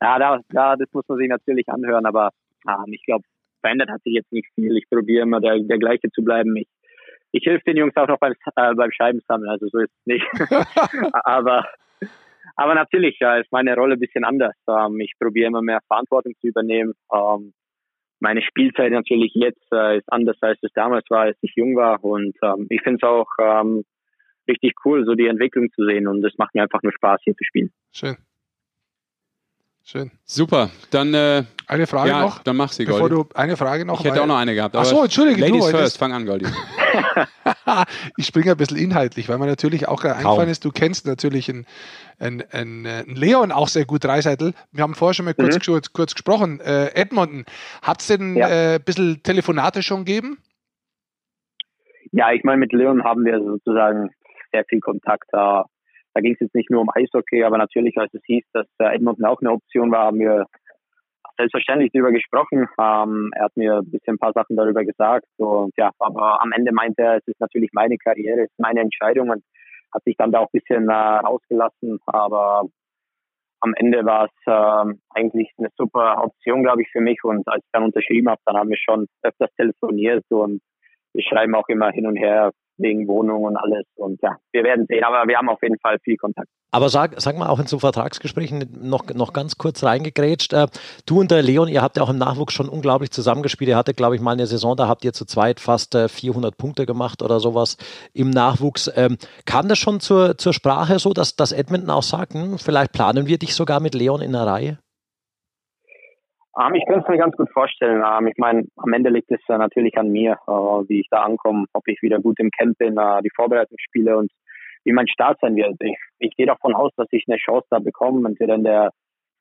Ja, da, da, das muss man sich natürlich anhören, aber ähm, ich glaube, verändert hat sich jetzt nicht viel. Ich probiere immer der, der gleiche zu bleiben. Ich, ich helfe den Jungs auch noch beim, äh, beim Scheibensammeln, also so ist es nicht. *laughs* aber aber natürlich ja, ist meine Rolle ein bisschen anders. Ähm, ich probiere immer mehr Verantwortung zu übernehmen. Ähm, meine Spielzeit natürlich jetzt äh, ist anders, als es damals war, als ich jung war. Und ähm, ich finde es auch ähm, richtig cool, so die Entwicklung zu sehen. Und es macht mir einfach nur Spaß, hier zu spielen. Schön. Schön. Super. Dann äh, eine Frage ja, noch. Dann mach sie, Bevor du eine Frage noch. Ich hätte auch noch eine gehabt. Ach so, entschuldige. Ladies du first, fang an, Goldi. *laughs* ich springe ein bisschen inhaltlich, weil mir natürlich auch eingefallen ist, du kennst natürlich einen, einen, einen, Leon auch sehr gut, Dreiseitel. Wir haben vorher schon mal kurz, mhm. kurz gesprochen. Äh, Edmonton, hat es denn ja. äh, ein bisschen Telefonate schon gegeben? Ja, ich meine, mit Leon haben wir sozusagen sehr viel Kontakt. Da da ging es jetzt nicht nur um Eishockey, aber natürlich, als es hieß, dass äh, Edmonton auch eine Option war, haben wir selbstverständlich darüber gesprochen. Ähm, er hat mir ein bisschen ein paar Sachen darüber gesagt. Und ja, aber am Ende meinte er, es ist natürlich meine Karriere, es ist meine Entscheidung und hat sich dann da auch ein bisschen äh, rausgelassen. Aber am Ende war es äh, eigentlich eine super Option, glaube ich, für mich. Und als ich dann unterschrieben habe, dann haben wir schon öfters telefoniert und wir schreiben auch immer hin und her wegen Wohnung und alles. Und ja, wir werden sehen, aber wir haben auf jeden Fall viel Kontakt. Aber sag, sag mal auch in so Vertragsgesprächen noch, noch ganz kurz reingegrätscht. Äh, du und der Leon, ihr habt ja auch im Nachwuchs schon unglaublich zusammengespielt. Ihr hattet, glaube ich, mal eine Saison, da habt ihr zu zweit fast äh, 400 Punkte gemacht oder sowas im Nachwuchs. Ähm, kam das schon zur, zur Sprache so, dass, dass Edmonton auch sagt, hm, vielleicht planen wir dich sogar mit Leon in der Reihe? Um, ähm, ich könnte es mir ganz gut vorstellen. Um, ähm, ich meine, am Ende liegt es uh, natürlich an mir, uh, wie ich da ankomme, ob ich wieder gut im Camp bin, uh, die Vorbereitung spiele und wie mein Start sein wird. Ich, ich gehe davon aus, dass ich eine Chance da bekomme, entweder in der,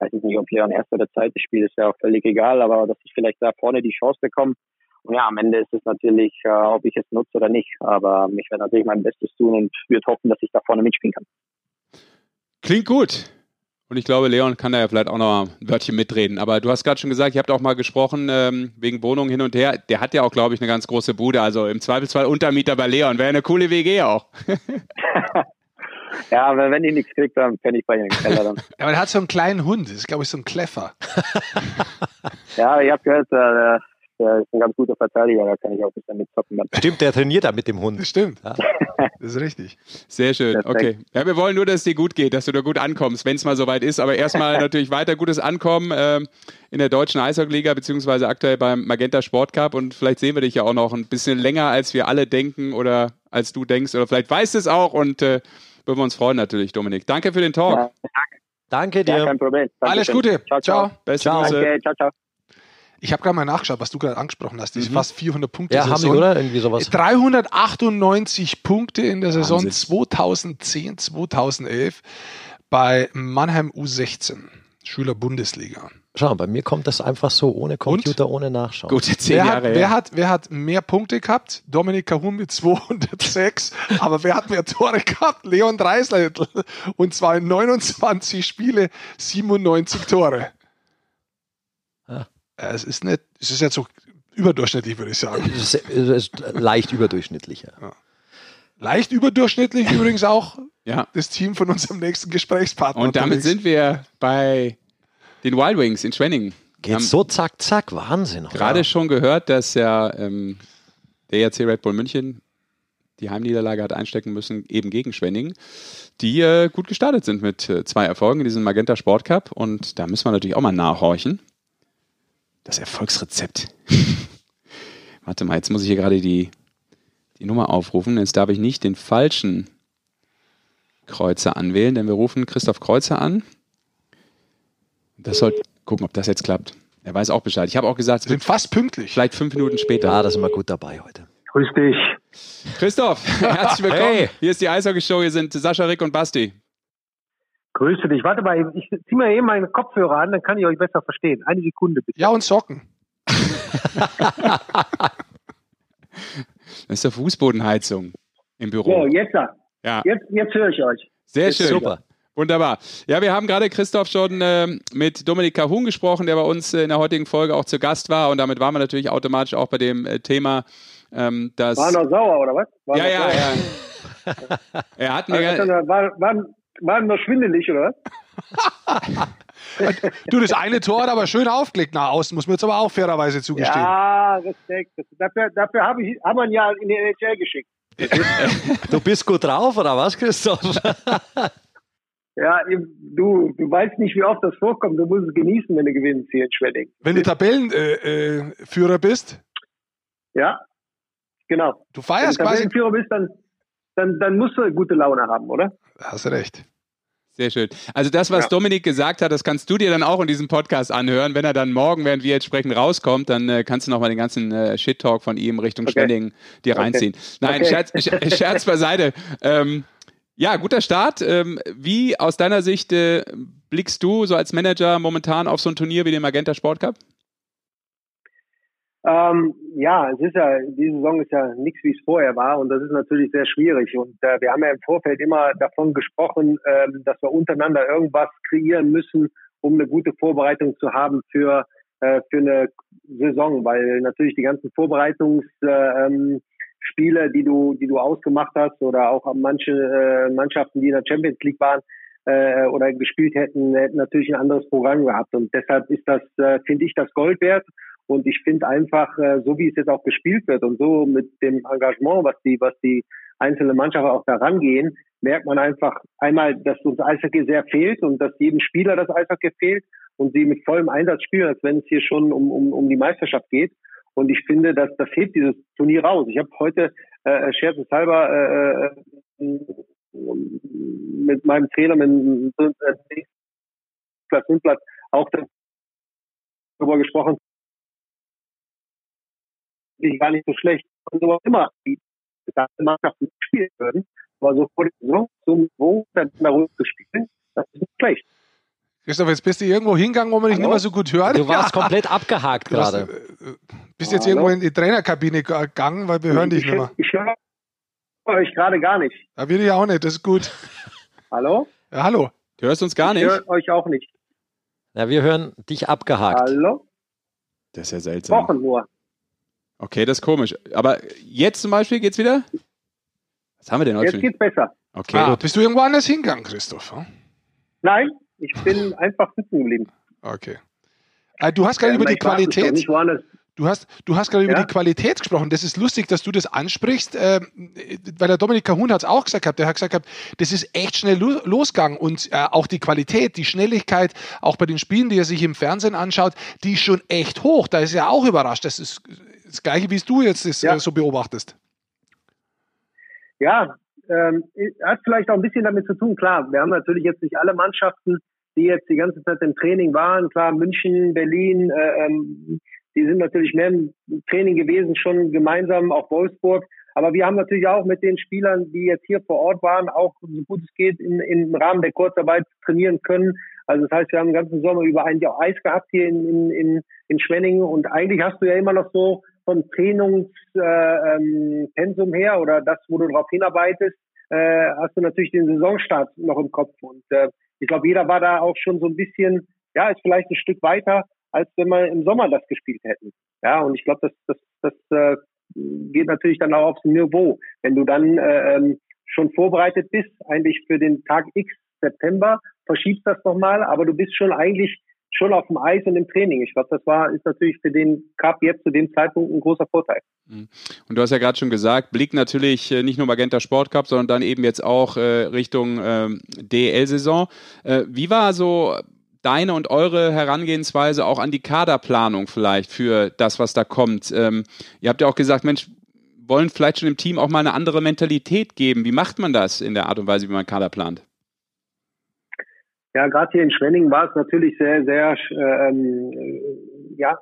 ich weiß nicht, ob hier ein erster oder zweites Spiel ist ja auch völlig egal, aber dass ich vielleicht da vorne die Chance bekomme. Und ja, am Ende ist es natürlich, ob ich es nutze oder nicht. Aber ich werde natürlich mein Bestes tun und würde hoffen, dass ich da vorne mitspielen kann. Klingt gut. Und ich glaube, Leon kann da ja vielleicht auch noch ein Wörtchen mitreden. Aber du hast gerade schon gesagt, ihr habt auch mal gesprochen ähm, wegen Wohnungen hin und her. Der hat ja auch, glaube ich, eine ganz große Bude. Also im Zweifelsfall Untermieter bei Leon. Wäre eine coole WG auch. *laughs* ja, aber wenn ich nichts kriege, dann kann ich bei ihm im Keller dann. *laughs* Ja, aber er hat so einen kleinen Hund. Das ist, glaube ich, so ein Kleffer. *laughs* ja, ich habe gehört, äh, der ist ein ganz guter Verteidiger, da kann ich auch ein bisschen mitzocken. Stimmt, der trainiert da mit dem Hund. Stimmt, ja. *laughs* das ist richtig. Sehr schön, Perfekt. okay. Ja, wir wollen nur, dass es dir gut geht, dass du da gut ankommst, wenn es mal soweit ist. Aber erstmal *laughs* natürlich weiter gutes Ankommen äh, in der deutschen Eishockeyliga, beziehungsweise aktuell beim Magenta Sport Cup. Und vielleicht sehen wir dich ja auch noch ein bisschen länger, als wir alle denken oder als du denkst. Oder vielleicht weißt du es auch und äh, würden wir uns freuen natürlich, Dominik. Danke für den Talk. Ja, danke. danke dir. Ja, kein Problem. Danke Alles Gute. Ciao, ciao. ciao. Beste ciao. Danke, ciao, ciao. Ich habe gerade mal nachgeschaut, was du gerade angesprochen hast. Diese mhm. fast 400 Punkte. Ja, haben die, oder? Irgendwie sowas. 398 Punkte in der Saison Wahnsinn. 2010, 2011 bei Mannheim U16, Schüler Bundesliga. Schau, bei mir kommt das einfach so ohne Computer, Und? ohne Nachschauen. Gute zehn wer Jahre. Hat, wer, hat, wer hat mehr Punkte gehabt? Dominik Kahun mit 206. *laughs* aber wer hat mehr Tore gehabt? Leon Dreisleitl. Und zwar in 29 Spiele 97 Tore. Äh, es ist nicht, es ist jetzt so überdurchschnittlich, würde ich sagen. Es ist, es ist leicht überdurchschnittlich, ja. Leicht überdurchschnittlich übrigens auch ja. das Team von unserem nächsten Gesprächspartner. Und damit sind wir bei den Wild Wings in Schwenningen. Geht so zack, zack, Wahnsinn. Gerade ja. schon gehört, dass ja ähm, der ERC Red Bull München die Heimniederlage hat einstecken müssen, eben gegen Schwenningen, die äh, gut gestartet sind mit äh, zwei Erfolgen in diesem Magenta Sport Cup. Und da müssen wir natürlich auch mal nachhorchen. Das Erfolgsrezept. *laughs* Warte mal, jetzt muss ich hier gerade die, die Nummer aufrufen. Jetzt darf ich nicht den falschen Kreuzer anwählen, denn wir rufen Christoph Kreuzer an. Das soll gucken, ob das jetzt klappt. Er weiß auch Bescheid. Ich habe auch gesagt, wir sind fast pünktlich. Vielleicht fünf Minuten später. Ja, da sind wir gut dabei heute. Grüß dich. Christoph, *laughs* herzlich willkommen. Hey. Hier ist die Eishockey-Show. Hier sind Sascha, Rick und Basti. Grüße dich. Warte mal, ich ziehe mir eben meine Kopfhörer an, dann kann ich euch besser verstehen. Eine Sekunde bitte. Ja, und Socken. das ist der Fußbodenheizung im Büro. So, jetzt, ja. jetzt, jetzt höre ich euch. Sehr schön. Super. Wunderbar. Ja, wir haben gerade Christoph schon äh, mit Dominik Kahun gesprochen, der bei uns äh, in der heutigen Folge auch zu Gast war. Und damit waren wir natürlich automatisch auch bei dem äh, Thema, ähm, dass. War noch sauer, oder was? War ja, ja, ja. er hat mir. Also, war, war, war noch schwindelig, oder was? *laughs* du, das eine Tor hat aber schön aufgelegt nach außen, muss man jetzt aber auch fairerweise zugestehen. Ja, Respekt. Dafür, dafür habe ich, haben wir ihn ja in die NHL geschickt. *laughs* du bist gut drauf, oder was, Christoph? *laughs* Ja, du, du weißt nicht, wie oft das vorkommt. Du musst es genießen, wenn du gewinnst hier in Schwedding. Wenn du Tabellenführer äh, bist? Ja, genau. Du feierst wenn du Tabellenführer bist, dann, dann, dann musst du gute Laune haben, oder? Hast du recht. Sehr schön. Also das, was ja. Dominik gesagt hat, das kannst du dir dann auch in diesem Podcast anhören. Wenn er dann morgen, während wir entsprechend rauskommt, dann äh, kannst du nochmal den ganzen äh, Shit-Talk von ihm Richtung okay. Schwenning dir reinziehen. Okay. Nein, okay. Scherz, Scherz beiseite. Ähm, ja, guter Start. Ähm, wie aus deiner Sicht äh, blickst du so als Manager momentan auf so ein Turnier wie den Magenta Sport Cup? Ähm, ja, es ist ja, die Saison ist ja nichts, wie es vorher war und das ist natürlich sehr schwierig. Und äh, wir haben ja im Vorfeld immer davon gesprochen, äh, dass wir untereinander irgendwas kreieren müssen, um eine gute Vorbereitung zu haben für, äh, für eine Saison, weil natürlich die ganzen Vorbereitungs äh, ähm, die du, die du ausgemacht hast oder auch manche äh, Mannschaften, die in der Champions League waren äh, oder gespielt hätten, hätten natürlich ein anderes Programm gehabt. Und deshalb ist das, finde ich, das Gold wert. Und ich finde einfach, äh, so wie es jetzt auch gespielt wird und so mit dem Engagement, was die, was die einzelne Mannschaften auch da rangehen, merkt man einfach einmal, dass uns Eishockey sehr fehlt und dass jedem Spieler das Eishockey fehlt und sie mit vollem Einsatz spielen, als wenn es hier schon um, um, um die Meisterschaft geht. Und ich finde, dass das hebt dieses Turnier raus. Ich habe heute äh, scherzeshalber äh, äh, mit meinem Trainer, mit äh, Platz Platz auch darüber gesprochen. Ich gar nicht so schlecht. Und sowas immer die Mannschaften spielen würden. Aber so vor der Saison, so Niveau, dann zu spielen, das ist nicht schlecht. Christoph, jetzt bist du irgendwo hingegangen, wo man dich nicht mehr so gut hört. Du warst ja. komplett abgehakt gerade. Äh, bist jetzt Hallo? irgendwo in die Trainerkabine gegangen, weil wir hören dich nicht mehr. Ich höre euch gerade gar nicht. Da will ich auch nicht, das ist gut. Hallo? Ja, hallo. Du hörst uns gar nicht? Ich höre euch auch nicht. Ja, wir hören dich abgehakt. Hallo? Das ist ja seltsam. Wochen nur. Okay, das ist komisch. Aber jetzt zum Beispiel geht's wieder? Was haben wir denn heute? Jetzt geht's besser. Okay. Ah, bist du irgendwo anders hingegangen, Christoph? Nein, ich bin einfach sitzen geblieben. Okay. Äh, du hast gerade ja, über die Qualität. Du hast, du hast gerade ja? über die Qualität gesprochen. Das ist lustig, dass du das ansprichst, äh, weil der Dominik Kahun hat es auch gesagt, der hat gesagt, das ist echt schnell losgegangen und äh, auch die Qualität, die Schnelligkeit, auch bei den Spielen, die er sich im Fernsehen anschaut, die ist schon echt hoch. Da ist er auch überrascht. Das ist das Gleiche, wie es du jetzt das, ja. äh, so beobachtest. Ja, ähm, hat vielleicht auch ein bisschen damit zu tun. Klar, wir haben natürlich jetzt nicht alle Mannschaften, die jetzt die ganze Zeit im Training waren. Klar, München, Berlin, äh, ähm, die sind natürlich mehr im Training gewesen, schon gemeinsam, auch Wolfsburg. Aber wir haben natürlich auch mit den Spielern, die jetzt hier vor Ort waren, auch so gut es geht in, im Rahmen der Kurzarbeit trainieren können. Also das heißt, wir haben den ganzen Sommer über eigentlich auch Eis gehabt hier in, in, in, in Schwenningen. Und eigentlich hast du ja immer noch so vom Trainingspensum äh, ähm, her oder das, wo du darauf hinarbeitest, äh, hast du natürlich den Saisonstart noch im Kopf. Und äh, ich glaube, jeder war da auch schon so ein bisschen, ja, ist vielleicht ein Stück weiter, als wenn wir im Sommer das gespielt hätten. Ja, und ich glaube, das, das, das äh, geht natürlich dann auch aufs Niveau. Wenn du dann äh, ähm, schon vorbereitet bist, eigentlich für den Tag X September, verschiebst das nochmal, aber du bist schon eigentlich schon auf dem Eis und im Training. Ich glaube, das war ist natürlich für den Cup jetzt zu dem Zeitpunkt ein großer Vorteil. Mhm. Und du hast ja gerade schon gesagt, Blick natürlich äh, nicht nur Magenta Sport Cup, sondern dann eben jetzt auch äh, Richtung ähm, DEL-Saison. Äh, wie war so deine und eure Herangehensweise auch an die Kaderplanung vielleicht für das, was da kommt? Ähm, ihr habt ja auch gesagt, Mensch, wollen vielleicht schon im Team auch mal eine andere Mentalität geben. Wie macht man das in der Art und Weise, wie man Kader plant? Ja, gerade hier in Schwenningen war es natürlich sehr, sehr, ähm, ja,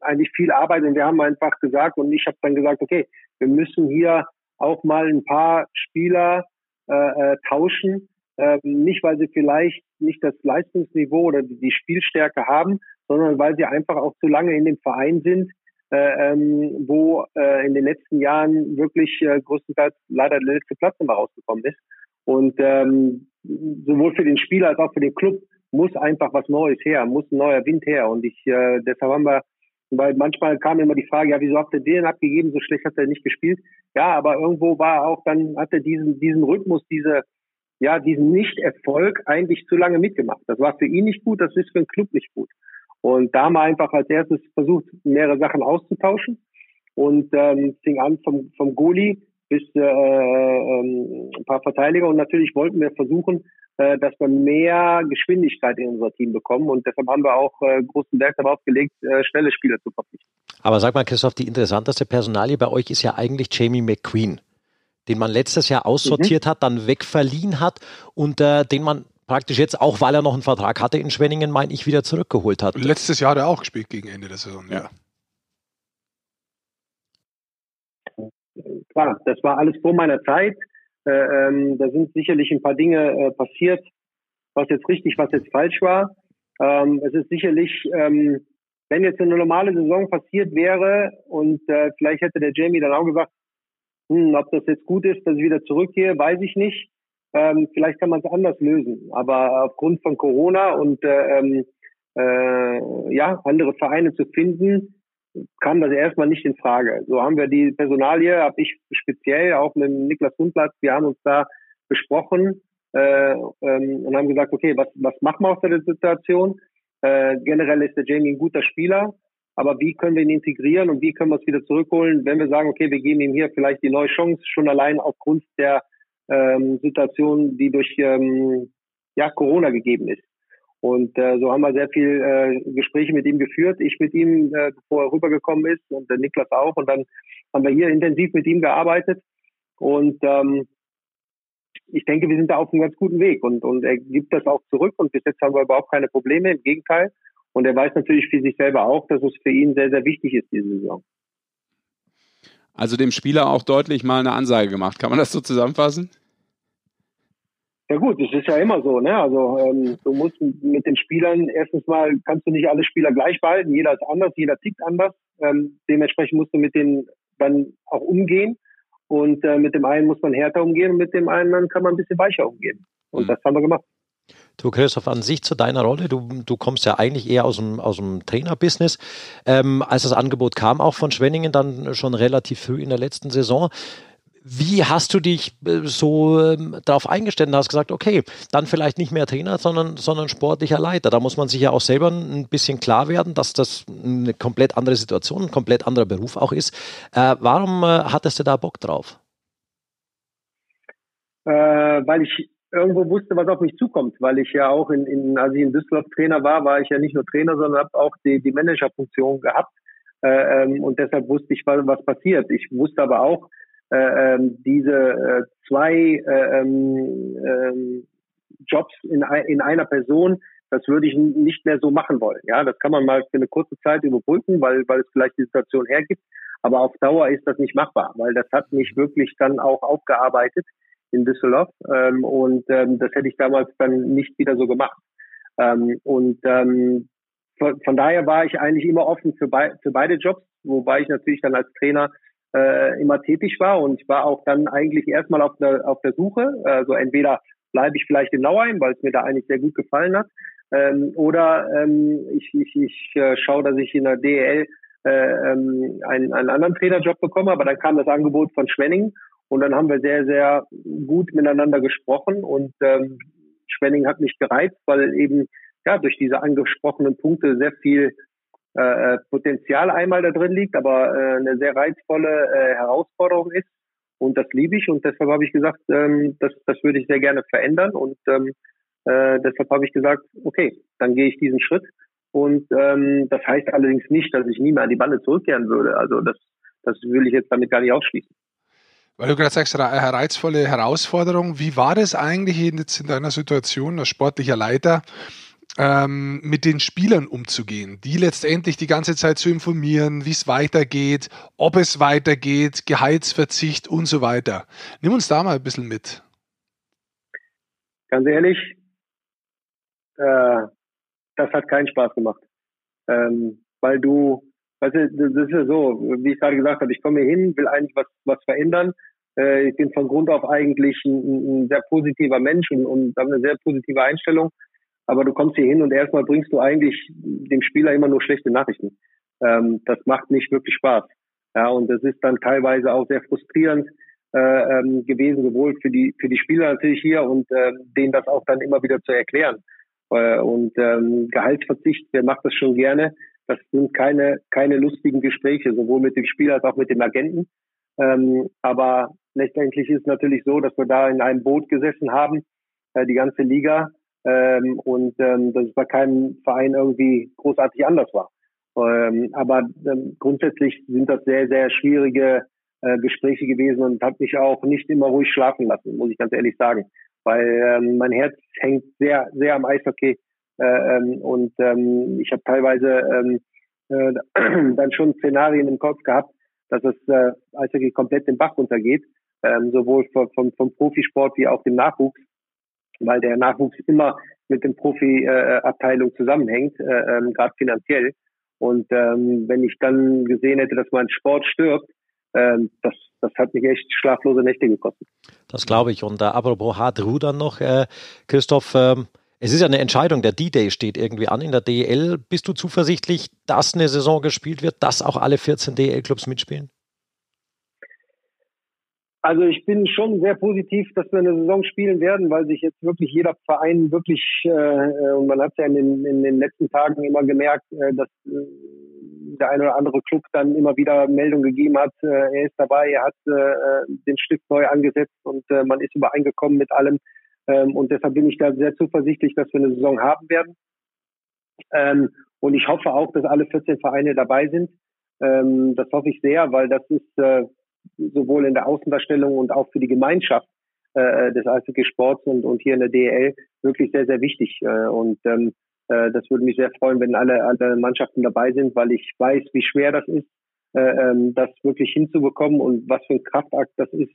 eigentlich viel Arbeit und wir haben einfach gesagt und ich habe dann gesagt, okay, wir müssen hier auch mal ein paar Spieler äh, äh, tauschen, äh, nicht weil sie vielleicht nicht das Leistungsniveau oder die, die, Spielstärke haben, sondern weil sie einfach auch zu lange in dem Verein sind, äh, ähm, wo äh, in den letzten Jahren wirklich äh, größtenteils leider der letzte Platz immer rausgekommen ist. Und ähm, sowohl für den Spieler als auch für den Club muss einfach was Neues her, muss ein neuer Wind her. Und ich, äh, deshalb haben wir, weil manchmal kam immer die Frage, ja, wieso habt ihr den abgegeben? So schlecht hat er nicht gespielt. Ja, aber irgendwo war auch dann, hat er diesen, diesen Rhythmus, diese, ja, diesen Nicht-Erfolg eigentlich zu lange mitgemacht. Das war für ihn nicht gut, das ist für den Club nicht gut. Und da haben wir einfach als erstes versucht, mehrere Sachen auszutauschen und ähm, fing an vom, vom Goalie bis äh, äh, ein paar Verteidiger und natürlich wollten wir versuchen, äh, dass wir mehr Geschwindigkeit in unser Team bekommen und deshalb haben wir auch äh, großen Wert darauf gelegt, äh, schnelle Spieler zu verpflichten. Aber sag mal, Christoph, die interessanteste Personalie bei euch ist ja eigentlich Jamie McQueen, den man letztes Jahr aussortiert mhm. hat, dann wegverliehen hat und äh, den man praktisch jetzt, auch weil er noch einen Vertrag hatte in Schwenningen, meine ich, wieder zurückgeholt hat. Letztes Jahr hat er auch gespielt gegen Ende der Saison, ja. ja. Klar, das war alles vor meiner Zeit. Äh, ähm, da sind sicherlich ein paar Dinge äh, passiert, was jetzt richtig, was jetzt falsch war. Ähm, es ist sicherlich, ähm, wenn jetzt eine normale Saison passiert wäre und äh, vielleicht hätte der Jamie dann auch gesagt, hm, ob das jetzt gut ist, dass ich wieder zurückgehe, weiß ich nicht. Ähm, vielleicht kann man es anders lösen. Aber aufgrund von Corona und äh, ähm, äh, ja, andere Vereine zu finden, kam das erstmal nicht in Frage. So haben wir die Personalie, habe ich speziell auch mit Niklas Hundplatz, wir haben uns da besprochen äh, ähm, und haben gesagt, okay, was, was machen wir aus der Situation? Äh, generell ist der Jamie ein guter Spieler, aber wie können wir ihn integrieren und wie können wir es wieder zurückholen, wenn wir sagen, okay, wir geben ihm hier vielleicht die neue Chance, schon allein aufgrund der ähm, Situation, die durch ähm, ja, Corona gegeben ist. Und äh, so haben wir sehr viel äh, Gespräche mit ihm geführt. Ich mit ihm, äh, bevor er rübergekommen ist und der Niklas auch. Und dann haben wir hier intensiv mit ihm gearbeitet. Und ähm, ich denke, wir sind da auf einem ganz guten Weg. Und, und er gibt das auch zurück. Und bis jetzt haben wir überhaupt keine Probleme. Im Gegenteil. Und er weiß natürlich für sich selber auch, dass es für ihn sehr, sehr wichtig ist, diese Saison. Also dem Spieler auch deutlich mal eine Ansage gemacht. Kann man das so zusammenfassen? Ja gut, das ist ja immer so, ne? Also ähm, du musst mit den Spielern erstens mal kannst du nicht alle Spieler gleich behalten, jeder ist anders, jeder tickt anders. Ähm, dementsprechend musst du mit denen dann auch umgehen. Und äh, mit dem einen muss man härter umgehen und mit dem anderen kann man ein bisschen weicher umgehen. Und mhm. das haben wir gemacht. Du, Christoph, an sich zu deiner Rolle. Du, du kommst ja eigentlich eher aus dem, aus dem Trainerbusiness. Ähm, als das Angebot kam, auch von Schwenningen, dann schon relativ früh in der letzten Saison. Wie hast du dich äh, so ähm, darauf eingestellt und hast gesagt, okay, dann vielleicht nicht mehr Trainer, sondern, sondern sportlicher Leiter? Da muss man sich ja auch selber ein bisschen klar werden, dass das eine komplett andere Situation, ein komplett anderer Beruf auch ist. Äh, warum äh, hattest du da Bock drauf? Äh, weil ich irgendwo wusste, was auf mich zukommt, weil ich ja auch in, in als ich in Düsseldorf Trainer war, war ich ja nicht nur Trainer, sondern habe auch die, die Managerfunktion gehabt. Äh, ähm, und deshalb wusste ich, was, was passiert. Ich wusste aber auch, äh, ähm, diese äh, zwei äh, ähm, ähm, Jobs in, in einer Person, das würde ich nicht mehr so machen wollen. Ja, das kann man mal für eine kurze Zeit überbrücken, weil, weil es vielleicht die Situation hergibt. Aber auf Dauer ist das nicht machbar, weil das hat mich wirklich dann auch aufgearbeitet in Düsseldorf. Ähm, und ähm, das hätte ich damals dann nicht wieder so gemacht. Ähm, und ähm, von, von daher war ich eigentlich immer offen für, bei, für beide Jobs, wobei ich natürlich dann als Trainer äh, immer tätig war und ich war auch dann eigentlich erstmal auf der, auf der Suche. Also entweder bleibe ich vielleicht in Nauheim, weil es mir da eigentlich sehr gut gefallen hat, ähm, oder ähm, ich, ich, ich äh, schaue, dass ich in der DEL äh, ähm, einen, einen anderen Trainerjob bekomme, aber dann kam das Angebot von Schwenning und dann haben wir sehr, sehr gut miteinander gesprochen und ähm, Schwenning hat mich gereizt, weil eben ja durch diese angesprochenen Punkte sehr viel äh, äh, Potenzial einmal da drin liegt, aber äh, eine sehr reizvolle äh, Herausforderung ist. Und das liebe ich und deshalb habe ich gesagt, ähm, das, das würde ich sehr gerne verändern und ähm, äh, deshalb habe ich gesagt, okay, dann gehe ich diesen Schritt. Und ähm, das heißt allerdings nicht, dass ich nie mehr an die Bande zurückkehren würde. Also das, das will ich jetzt damit gar nicht ausschließen. Weil du gerade sagst, reizvolle Herausforderung. Wie war das eigentlich jetzt in deiner Situation als sportlicher Leiter? Ähm, mit den Spielern umzugehen, die letztendlich die ganze Zeit zu informieren, wie es weitergeht, ob es weitergeht, Gehaltsverzicht und so weiter. Nimm uns da mal ein bisschen mit. Ganz ehrlich, äh, das hat keinen Spaß gemacht. Ähm, weil du, weißt du, das ist ja so, wie ich gerade gesagt habe, ich komme hier hin, will eigentlich was, was verändern. Äh, ich bin von Grund auf eigentlich ein, ein sehr positiver Mensch und, und habe eine sehr positive Einstellung. Aber du kommst hier hin und erstmal bringst du eigentlich dem Spieler immer nur schlechte Nachrichten. Ähm, das macht nicht wirklich Spaß. Ja, und das ist dann teilweise auch sehr frustrierend äh, ähm, gewesen, sowohl für die für die Spieler natürlich hier und äh, denen das auch dann immer wieder zu erklären. Äh, und ähm, Gehaltsverzicht, wer macht das schon gerne? Das sind keine keine lustigen Gespräche, sowohl mit dem Spieler als auch mit dem Agenten. Ähm, aber letztendlich ist es natürlich so, dass wir da in einem Boot gesessen haben, äh, die ganze Liga, ähm, und ähm, dass es bei keinem Verein irgendwie großartig anders war. Ähm, aber ähm, grundsätzlich sind das sehr, sehr schwierige äh, Gespräche gewesen und hat mich auch nicht immer ruhig schlafen lassen, muss ich ganz ehrlich sagen. Weil ähm, mein Herz hängt sehr, sehr am Eishockey äh, ähm, und ähm, ich habe teilweise ähm, äh, *clears throat* dann schon Szenarien im Kopf gehabt, dass das äh, Eishockey komplett den Bach runtergeht, ähm, sowohl vom, vom, vom Profisport wie auch dem Nachwuchs weil der Nachwuchs immer mit dem Profi-Abteilung zusammenhängt, äh, ähm, gerade finanziell. Und ähm, wenn ich dann gesehen hätte, dass mein Sport stirbt, ähm, das, das hat mich echt schlaflose Nächte gekostet. Das glaube ich. Und äh, apropos hart rudern noch, äh, Christoph, ähm, es ist ja eine Entscheidung, der D-Day steht irgendwie an in der DEL. Bist du zuversichtlich, dass eine Saison gespielt wird, dass auch alle 14 DEL-Clubs mitspielen? Also ich bin schon sehr positiv, dass wir eine Saison spielen werden, weil sich jetzt wirklich jeder Verein wirklich, äh, äh und man hat ja in den, in den letzten Tagen immer gemerkt, äh, dass äh, der eine oder andere Club dann immer wieder Meldung gegeben hat, äh, er ist dabei, er hat äh, den Stift neu angesetzt und man ist übereingekommen mit allem. Ähm, und deshalb bin ich da sehr zuversichtlich, dass wir eine Saison haben werden. Ähm, und ich hoffe auch, dass alle 14 Vereine dabei sind. Ähm, das hoffe ich sehr, weil das ist äh, sowohl in der Außendarstellung und auch für die Gemeinschaft äh, des Eishockey-Sports und, und hier in der DL wirklich sehr, sehr wichtig. Äh, und ähm, äh, das würde mich sehr freuen, wenn alle, alle Mannschaften dabei sind, weil ich weiß, wie schwer das ist, äh, ähm, das wirklich hinzubekommen und was für ein Kraftakt das ist,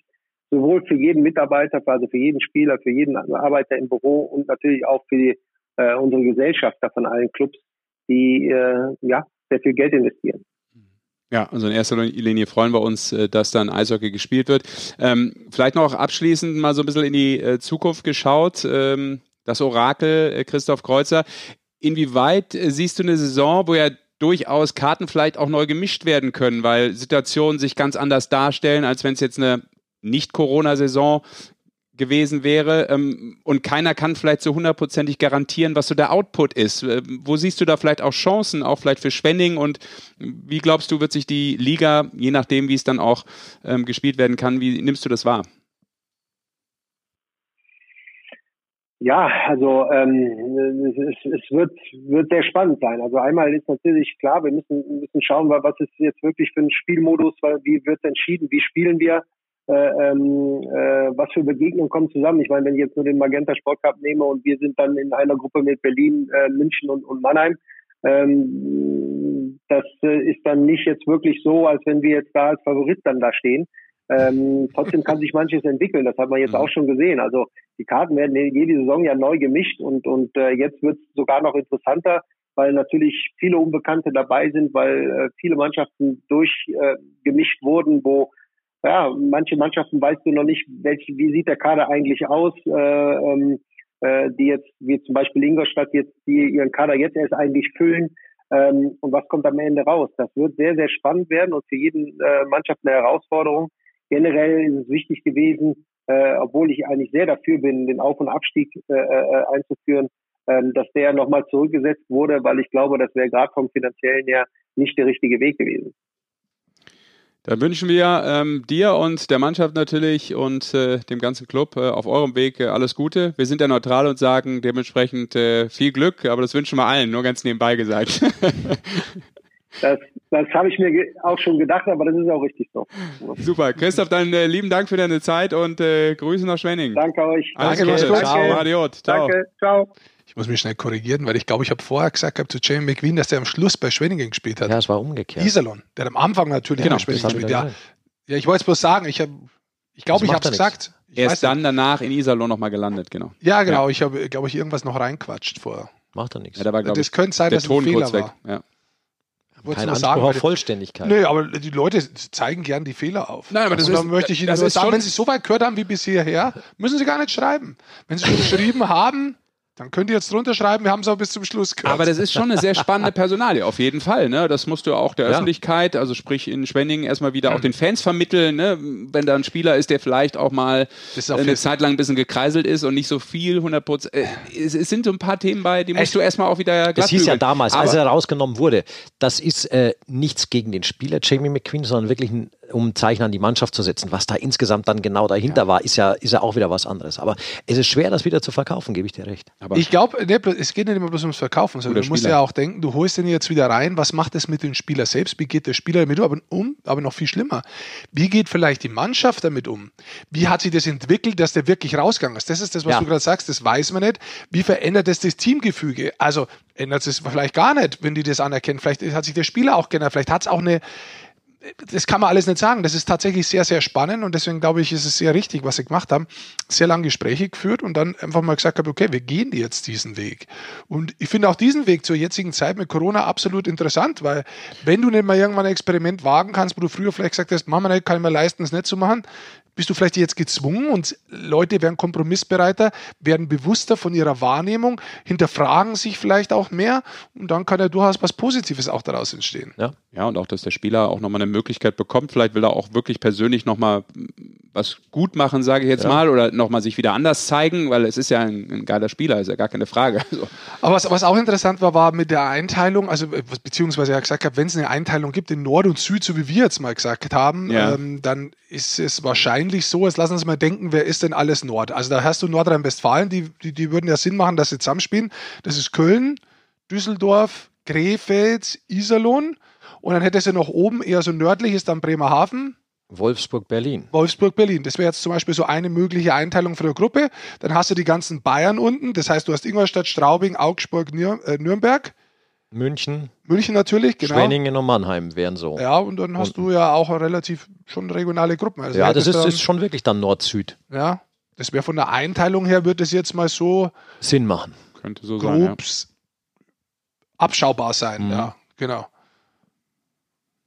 sowohl für jeden Mitarbeiter, also für jeden Spieler, für jeden Arbeiter im Büro und natürlich auch für die, äh, unsere Gesellschafter von allen Clubs, die äh, ja sehr viel Geld investieren. Ja, also in erster Linie freuen wir uns, äh, dass dann Eishockey gespielt wird. Ähm, vielleicht noch abschließend mal so ein bisschen in die äh, Zukunft geschaut. Ähm, das Orakel äh, Christoph Kreuzer. Inwieweit siehst du eine Saison, wo ja durchaus Karten vielleicht auch neu gemischt werden können, weil Situationen sich ganz anders darstellen, als wenn es jetzt eine Nicht-Corona-Saison gewesen wäre ähm, und keiner kann vielleicht so hundertprozentig garantieren, was so der Output ist. Äh, wo siehst du da vielleicht auch Chancen, auch vielleicht für Schwenning und wie glaubst du, wird sich die Liga, je nachdem, wie es dann auch ähm, gespielt werden kann, wie nimmst du das wahr? Ja, also ähm, es, es wird, wird sehr spannend sein. Also einmal ist natürlich klar, wir müssen, müssen schauen, was ist jetzt wirklich für ein Spielmodus, wie wird entschieden, wie spielen wir äh, ähm, äh, was für Begegnungen kommen zusammen. Ich meine, wenn ich jetzt nur den Magenta Sport Cup nehme und wir sind dann in einer Gruppe mit Berlin, äh, München und, und Mannheim, ähm, das äh, ist dann nicht jetzt wirklich so, als wenn wir jetzt da als Favorit dann da stehen. Ähm, trotzdem kann sich manches entwickeln, das hat man jetzt mhm. auch schon gesehen. Also die Karten werden jede Saison ja neu gemischt und, und äh, jetzt wird es sogar noch interessanter, weil natürlich viele Unbekannte dabei sind, weil äh, viele Mannschaften durchgemischt äh, wurden, wo ja, manche Mannschaften weißt du noch nicht, welche, wie sieht der Kader eigentlich aus, äh, ähm, äh, die jetzt, wie zum Beispiel Ingolstadt jetzt, die ihren Kader jetzt erst eigentlich füllen. Ähm, und was kommt am Ende raus? Das wird sehr, sehr spannend werden und für jeden äh, Mannschaft eine Herausforderung. Generell ist es wichtig gewesen, äh, obwohl ich eigentlich sehr dafür bin, den Auf- und Abstieg äh, äh, einzuführen, ähm, dass der nochmal zurückgesetzt wurde, weil ich glaube, das wäre gerade vom finanziellen her nicht der richtige Weg gewesen. Dann wünschen wir ähm, dir und der Mannschaft natürlich und äh, dem ganzen Club äh, auf eurem Weg äh, alles Gute. Wir sind ja neutral und sagen dementsprechend äh, viel Glück, aber das wünschen wir allen, nur ganz nebenbei gesagt. *laughs* das das habe ich mir auch schon gedacht, aber das ist auch richtig so. Super. Christoph, dann äh, lieben Dank für deine Zeit und äh, Grüße nach Schwenning. Danke euch. Alles Danke, Gute. Ciao. Adiot. Ciao. Danke. Ciao. Ich muss mich schnell korrigieren, weil ich glaube, ich habe vorher gesagt gehabt zu Jamie McQueen, dass der am Schluss bei Schwenningen gespielt hat. Ja, es war umgekehrt. Iserlohn, der hat am Anfang natürlich genau, bei Schwenningen gespielt. Ja. ja, ich wollte es bloß sagen, ich habe ich glaube, ich habe es gesagt. Ich er ist dann nicht. danach in Iserlohn nochmal gelandet, genau. Ja, genau. Ja. Ich habe, glaube ich, irgendwas noch reinquatscht vorher. Macht er nichts. Ja, da war, das ich, könnte sein, dass Ton ein Fehler war. Ja. Kein Anspruch sagen, auf Vollständigkeit. Nee, aber die Leute zeigen gern die Fehler auf. Nein, aber das ist, möchte ich Ihnen nur sagen, wenn Sie so weit gehört haben wie bis hierher, müssen Sie gar nicht schreiben. Wenn Sie schon geschrieben haben, dann könnt ihr jetzt drunter schreiben, wir haben es auch bis zum Schluss gehört. Aber das ist schon eine sehr spannende Personalie, auf jeden Fall. Ne? Das musst du auch der ja. Öffentlichkeit, also sprich in Schwenningen, erstmal wieder mhm. auch den Fans vermitteln. Ne? Wenn da ein Spieler ist, der vielleicht auch mal auch eine Zeit lang ein bisschen gekreiselt ist und nicht so viel, 100 Prozent. Äh, es, es, sind so ein paar Themen bei, die musst Echt? du erstmal auch wieder glatt Das hieß ja damals, Aber als er rausgenommen wurde, das ist äh, nichts gegen den Spieler Jamie McQueen, sondern wirklich ein um Zeichen an die Mannschaft zu setzen. Was da insgesamt dann genau dahinter ja. war, ist ja, ist ja auch wieder was anderes. Aber es ist schwer, das wieder zu verkaufen, gebe ich dir recht. Aber ich glaube, ne, es geht nicht immer bloß ums Verkaufen, sondern du musst ja auch denken, du holst den jetzt wieder rein, was macht es mit dem Spieler selbst? Wie geht der Spieler damit um? Aber noch viel schlimmer, wie geht vielleicht die Mannschaft damit um? Wie hat sich das entwickelt, dass der wirklich rausgegangen ist? Das ist das, was ja. du gerade sagst, das weiß man nicht. Wie verändert das das Teamgefüge? Also ändert es vielleicht gar nicht, wenn die das anerkennen. Vielleicht hat sich der Spieler auch geändert, vielleicht hat es auch eine das kann man alles nicht sagen. Das ist tatsächlich sehr, sehr spannend und deswegen glaube ich, ist es sehr richtig, was sie gemacht haben. Sehr lange Gespräche geführt und dann einfach mal gesagt habe, okay, wir gehen jetzt diesen Weg. Und ich finde auch diesen Weg zur jetzigen Zeit mit Corona absolut interessant, weil wenn du nicht mal irgendwann ein Experiment wagen kannst, wo du früher vielleicht gesagt hast, nicht, kann ich mir leisten, es nicht zu machen, bist du vielleicht jetzt gezwungen und Leute werden kompromissbereiter, werden bewusster von ihrer Wahrnehmung, hinterfragen sich vielleicht auch mehr und dann kann ja durchaus was Positives auch daraus entstehen. Ja, ja und auch, dass der Spieler auch nochmal eine Möglichkeit bekommt, vielleicht will er auch wirklich persönlich nochmal was gut machen, sage ich jetzt ja. mal, oder nochmal sich wieder anders zeigen, weil es ist ja ein, ein geiler Spieler, ist ja gar keine Frage. *laughs* Also. Aber was, was auch interessant war, war mit der Einteilung, also beziehungsweise er gesagt hat, wenn es eine Einteilung gibt in Nord und Süd, so wie wir jetzt mal gesagt haben, ja. ähm, dann ist es wahrscheinlich so, jetzt lassen wir uns mal denken, wer ist denn alles Nord? Also da hast du Nordrhein-Westfalen, die, die, die würden ja Sinn machen, dass sie zusammenspielen. Das ist Köln, Düsseldorf, Krefeld, Iserlohn. Und dann hättest du noch oben eher so nördlich ist dann Bremerhaven. Wolfsburg-Berlin. Wolfsburg-Berlin. Das wäre jetzt zum Beispiel so eine mögliche Einteilung für eine Gruppe. Dann hast du die ganzen Bayern unten. Das heißt, du hast Ingolstadt, Straubing, Augsburg, äh, Nürnberg. München. München natürlich, genau. Schwenningen und Mannheim wären so. Ja, und dann hast unten. du ja auch relativ schon regionale Gruppen. Also ja, das ist, dann, ist schon wirklich dann Nord-Süd. Ja, das wäre von der Einteilung her, würde es jetzt mal so Sinn machen. Könnte so sein, ja. abschaubar sein, mhm. ja, genau.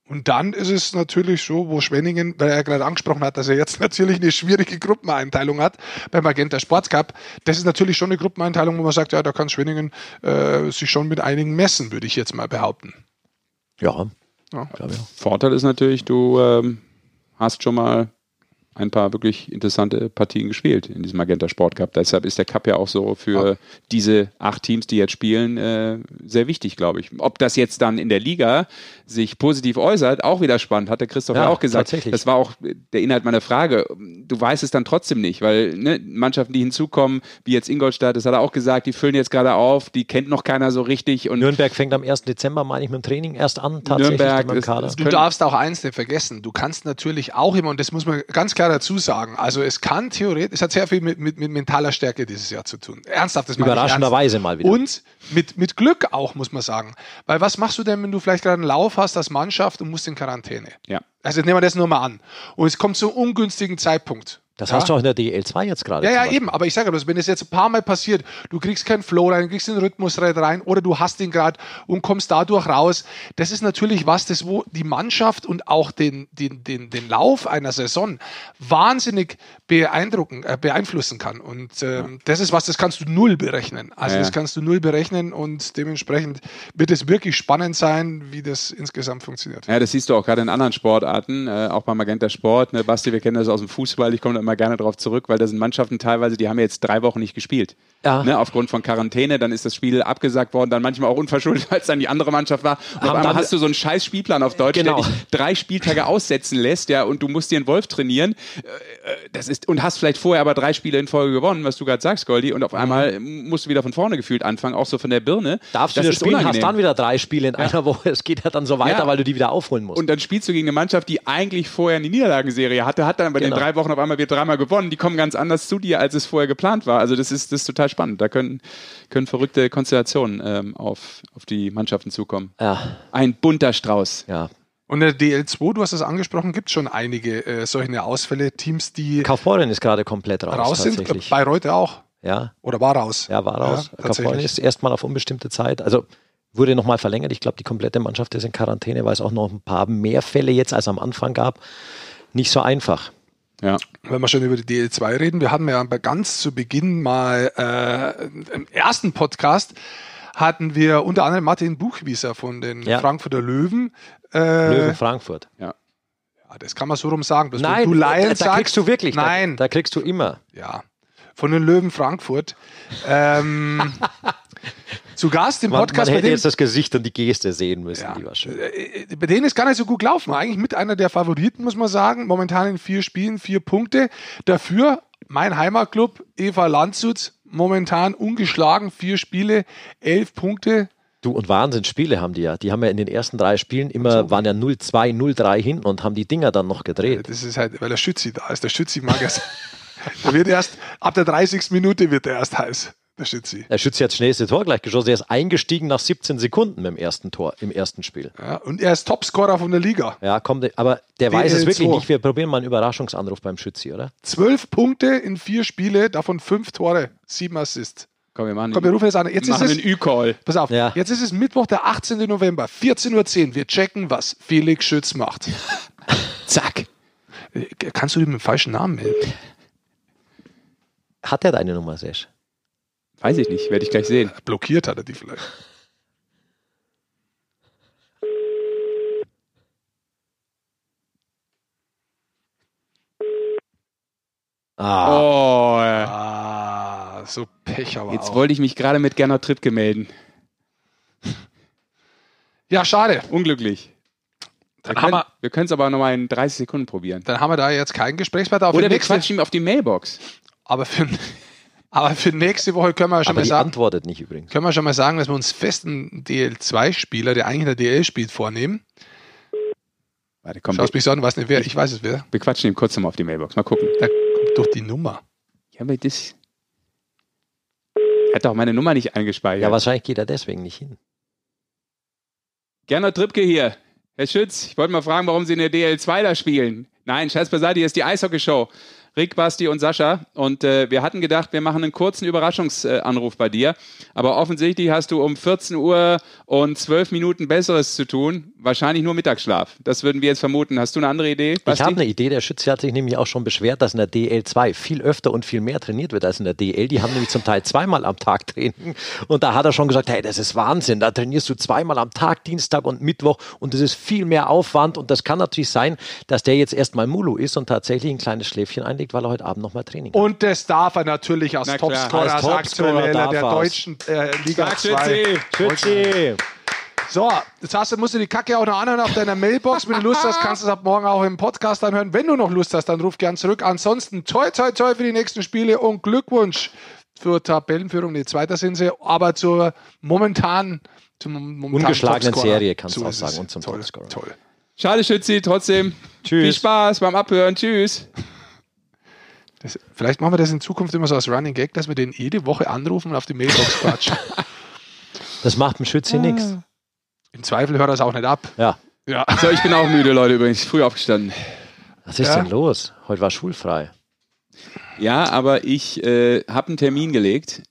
Und dann ist es natürlich so, wo Schwenningen, weil er gerade angesprochen hat, dass er jetzt *laughs* natürlich eine schwierige Gruppeneinteilung hat beim Magenta Sports Cup. Das ist natürlich schon eine Gruppeneinteilung, wo man sagt, ja, da kann Schwenningen äh, sich schon mit einigen messen, würde ich jetzt mal behaupten. Ja. ja. Vorteil ist natürlich, du ähm, hast schon mal ein paar wirklich interessante Partien gespielt in diesem Magenta Sport Cup. Deshalb ist der Cup ja auch so für ja. diese acht Teams, die jetzt spielen, äh, sehr wichtig, glaube ich. Ob das jetzt dann in der Liga sich positiv äußert, auch wieder spannend, hat der Christoph ja, ja auch gesagt. Das war auch der Inhalt meiner Frage. Du weißt es dann trotzdem nicht, weil ne, Mannschaften, die hinzukommen, wie jetzt Ingolstadt, das hat er auch gesagt, die füllen jetzt gerade auf, die kennt noch keiner so richtig. Und Nürnberg fängt am 1. Dezember, meine ich, mit dem Training erst an, tatsächlich Nürnberg, mit dem Kader. du darfst auch eins nicht vergessen, du kannst natürlich auch immer, und das muss man ganz klar dazu sagen, also es kann theoretisch, es hat sehr viel mit, mit, mit mentaler Stärke dieses Jahr zu tun. Ernsthaft, das Überraschenderweise mal wieder. Und mit, mit Glück auch, muss man sagen. Weil was machst du denn, wenn du vielleicht gerade einen Lauf hast als Mannschaft und musst in Quarantäne? Ja. Also nehmen wir das nur mal an. Und es kommt zu einem ungünstigen Zeitpunkt. Das ja? hast du auch in der DL2 jetzt gerade. Ja, ja, eben. Aber ich sage bloß, wenn es jetzt ein paar Mal passiert, du kriegst keinen Flow rein, du kriegst den Rhythmus rein oder du hast ihn gerade und kommst dadurch raus. Das ist natürlich was, das wo die Mannschaft und auch den, den, den, den Lauf einer Saison wahnsinnig beeindrucken, äh, beeinflussen kann. Und ähm, ja. das ist was, das kannst du null berechnen. Also ja, das kannst du null berechnen und dementsprechend wird es wirklich spannend sein, wie das insgesamt funktioniert. Ja, das siehst du auch gerade in anderen Sportarten, äh, auch beim Magenta Sport. Ne? Basti, wir kennen das aus dem Fußball. Ich komme immer gerne darauf zurück, weil da sind Mannschaften teilweise, die haben jetzt drei Wochen nicht gespielt. Ja. Ne, aufgrund von Quarantäne, dann ist das Spiel abgesagt worden, dann manchmal auch unverschuldet, *laughs* weil es dann die andere Mannschaft war. Und auf einmal hast du so einen scheiß Spielplan auf Deutsch, genau. der dich drei Spieltage aussetzen lässt, ja, und du musst dir einen Wolf trainieren. Äh, das ist, und hast vielleicht vorher aber drei Spiele in Folge gewonnen, was du gerade sagst, Goldi, und auf mhm. einmal musst du wieder von vorne gefühlt anfangen, auch so von der Birne. Darfst das du das spielen, unangenehm. hast dann wieder drei Spiele in ja. einer Woche. Es geht ja dann so weiter, ja. weil du die wieder aufholen musst. Und dann spielst du gegen eine Mannschaft, die eigentlich vorher eine Niederlagenserie hatte, hat dann bei genau. den drei Wochen auf einmal wieder dreimal gewonnen. Die kommen ganz anders zu dir, als es vorher geplant war. Also das ist, das ist total spannend. Da können, können verrückte Konstellationen ähm, auf, auf die Mannschaften zukommen. Ja. Ein bunter Strauß. Ja. Und der DL2, du hast es angesprochen, gibt schon einige äh, solche Ausfälle, Teams, die. Kaufbeuren ist gerade komplett raus. Raus sind, Bayreuth auch. Ja. Oder war raus. Ja, war raus. Ja, Kaufbeuren ist erstmal auf unbestimmte Zeit. Also wurde nochmal verlängert. Ich glaube, die komplette Mannschaft ist in Quarantäne, weil es auch noch ein paar mehr Fälle jetzt als am Anfang gab. Nicht so einfach. Ja. Wenn wir schon über die DL2 reden, wir hatten ja ganz zu Beginn mal äh, im ersten Podcast hatten wir unter anderem Martin Buchwieser von den ja. Frankfurter Löwen. Äh, Löwen Frankfurt. Ja. ja. Das kann man so rum sagen. Nein, du Lions da, da kriegst du wirklich. Nein. Da, da, kriegst du immer. Ja. Von den Löwen Frankfurt. ähm, *laughs* zu Gast im Podcast. Man, man hätte jetzt das Gesicht und die Geste sehen müssen, ja. schön. Äh, äh, bei denen ist gar nicht so gut gelaufen. Eigentlich mit einer der Favoriten, muss man sagen. Momentan in vier Spielen, vier Punkte. Dafür mein Heimatclub, Eva Landshut, momentan ungeschlagen, vier Spiele, elf Punkte. Du, und Wahnsinnsspiele haben die ja. Die haben ja in den ersten drei Spielen immer, so. waren ja 0-2, 0-3 hinten und haben die Dinger dann noch gedreht. Das ist halt, weil der Schützi da ist. Der Schützi mag es. *laughs* der wird erst, ab der 30. Minute wird er erst heiß. Der Schützi. Der Schützi hat das schnellste Tor gleich geschossen. Er ist eingestiegen nach 17 Sekunden im ersten Tor, im ersten Spiel. Ja, und er ist Topscorer von der Liga. Ja, kommt, aber der DL weiß es wirklich 2. nicht. Wir probieren mal einen Überraschungsanruf beim Schützi, oder? Zwölf Punkte in vier Spiele, davon fünf Tore, sieben Assists. Komm, wir machen Komm, wir rufen jetzt an. Jetzt ist es, Ü-Call. Pass auf, ja. jetzt ist es Mittwoch, der 18. November, 14.10 Uhr. Wir checken, was Felix Schütz macht. *laughs* Zack. Äh, kannst du ihm mit dem falschen Namen melden? Hat er deine Nummer, Sesh? Weiß ich nicht, werde ich gleich sehen. Blockiert hat er die vielleicht. Ah. Oh, ah, so Pech aber Jetzt auch. wollte ich mich gerade mit Gernot Trippke melden. Ja, schade. Unglücklich. Wir können, wir können es aber nochmal in 30 Sekunden probieren. Dann haben wir da jetzt keinen Gesprächspartner. Oder wir quatschen ihm auf die Mailbox. Aber für, aber für nächste Woche können wir schon Aber mal sagen. antwortet nicht übrigens. Können wir schon mal sagen, dass wir uns festen DL2-Spieler, der eigentlich in der DL spielt, vornehmen. Warte, komm. Schaust mich so an, weiß nicht wer. Ich weiß es wer. Wir quatschen ihm kurz nochmal auf die Mailbox. Mal gucken. Da kommt doch die Nummer. Ja, aber das. Er hat doch meine Nummer nicht eingespeichert. Ja, wahrscheinlich geht er deswegen nicht hin. Gernot Trippke hier. Herr Schütz, ich wollte mal fragen, warum Sie in der DL2 da spielen. Nein, Scheiß beiseite, hier ist die Eishockey-Show. Rick, Basti und Sascha. Und äh, wir hatten gedacht, wir machen einen kurzen Überraschungsanruf bei dir. Aber offensichtlich hast du um 14 Uhr und 12 Minuten Besseres zu tun. Wahrscheinlich nur Mittagsschlaf. Das würden wir jetzt vermuten. Hast du eine andere Idee? Basti? Ich habe eine Idee. Der Schütze hat sich nämlich auch schon beschwert, dass in der DL2 viel öfter und viel mehr trainiert wird als in der DL. Die haben nämlich zum Teil zweimal am Tag Training. Und da hat er schon gesagt, hey, das ist Wahnsinn. Da trainierst du zweimal am Tag, Dienstag und Mittwoch. Und das ist viel mehr Aufwand. Und das kann natürlich sein, dass der jetzt erstmal Mulu ist und tatsächlich ein kleines Schläfchen einlegt bestätigt, weil er heute Abend nochmal Training hat. Und das darf er natürlich als Topscorer, als Topscorer der, deutschen äh, Liga 2. Schützi. So, jetzt hast du, musst du die Kacke auch noch anhören auf deiner Mailbox. Wenn du Lust hast, kannst du es ab morgen auch im Podcast anhören. Wenn du noch Lust hast, dann ruf gern zurück. Ansonsten toi, toi, toi für die nächsten Spiele und Glückwunsch zur Tabellenführung. Nee, zweiter sind sie, aber zur momentanen, zum momentanen ungeschlagenen Topscorer. Serie kannst du auch sagen und zum toll, Topscorer. Toll. Schade, Schützi, trotzdem. Tschüss. Viel Spaß beim Abhören. Tschüss. Das, vielleicht machen wir das in Zukunft immer so als Running Gag, dass wir den jede Woche anrufen und auf die Mailbox *laughs* quatschen. Das macht dem Schütze ah. nichts. Im Zweifel hört er es auch nicht ab. Ja. ja. So, ich bin auch müde, Leute, übrigens. Früh aufgestanden. Was ist ja. denn los? Heute war schulfrei. Ja, aber ich äh, habe einen Termin gelegt.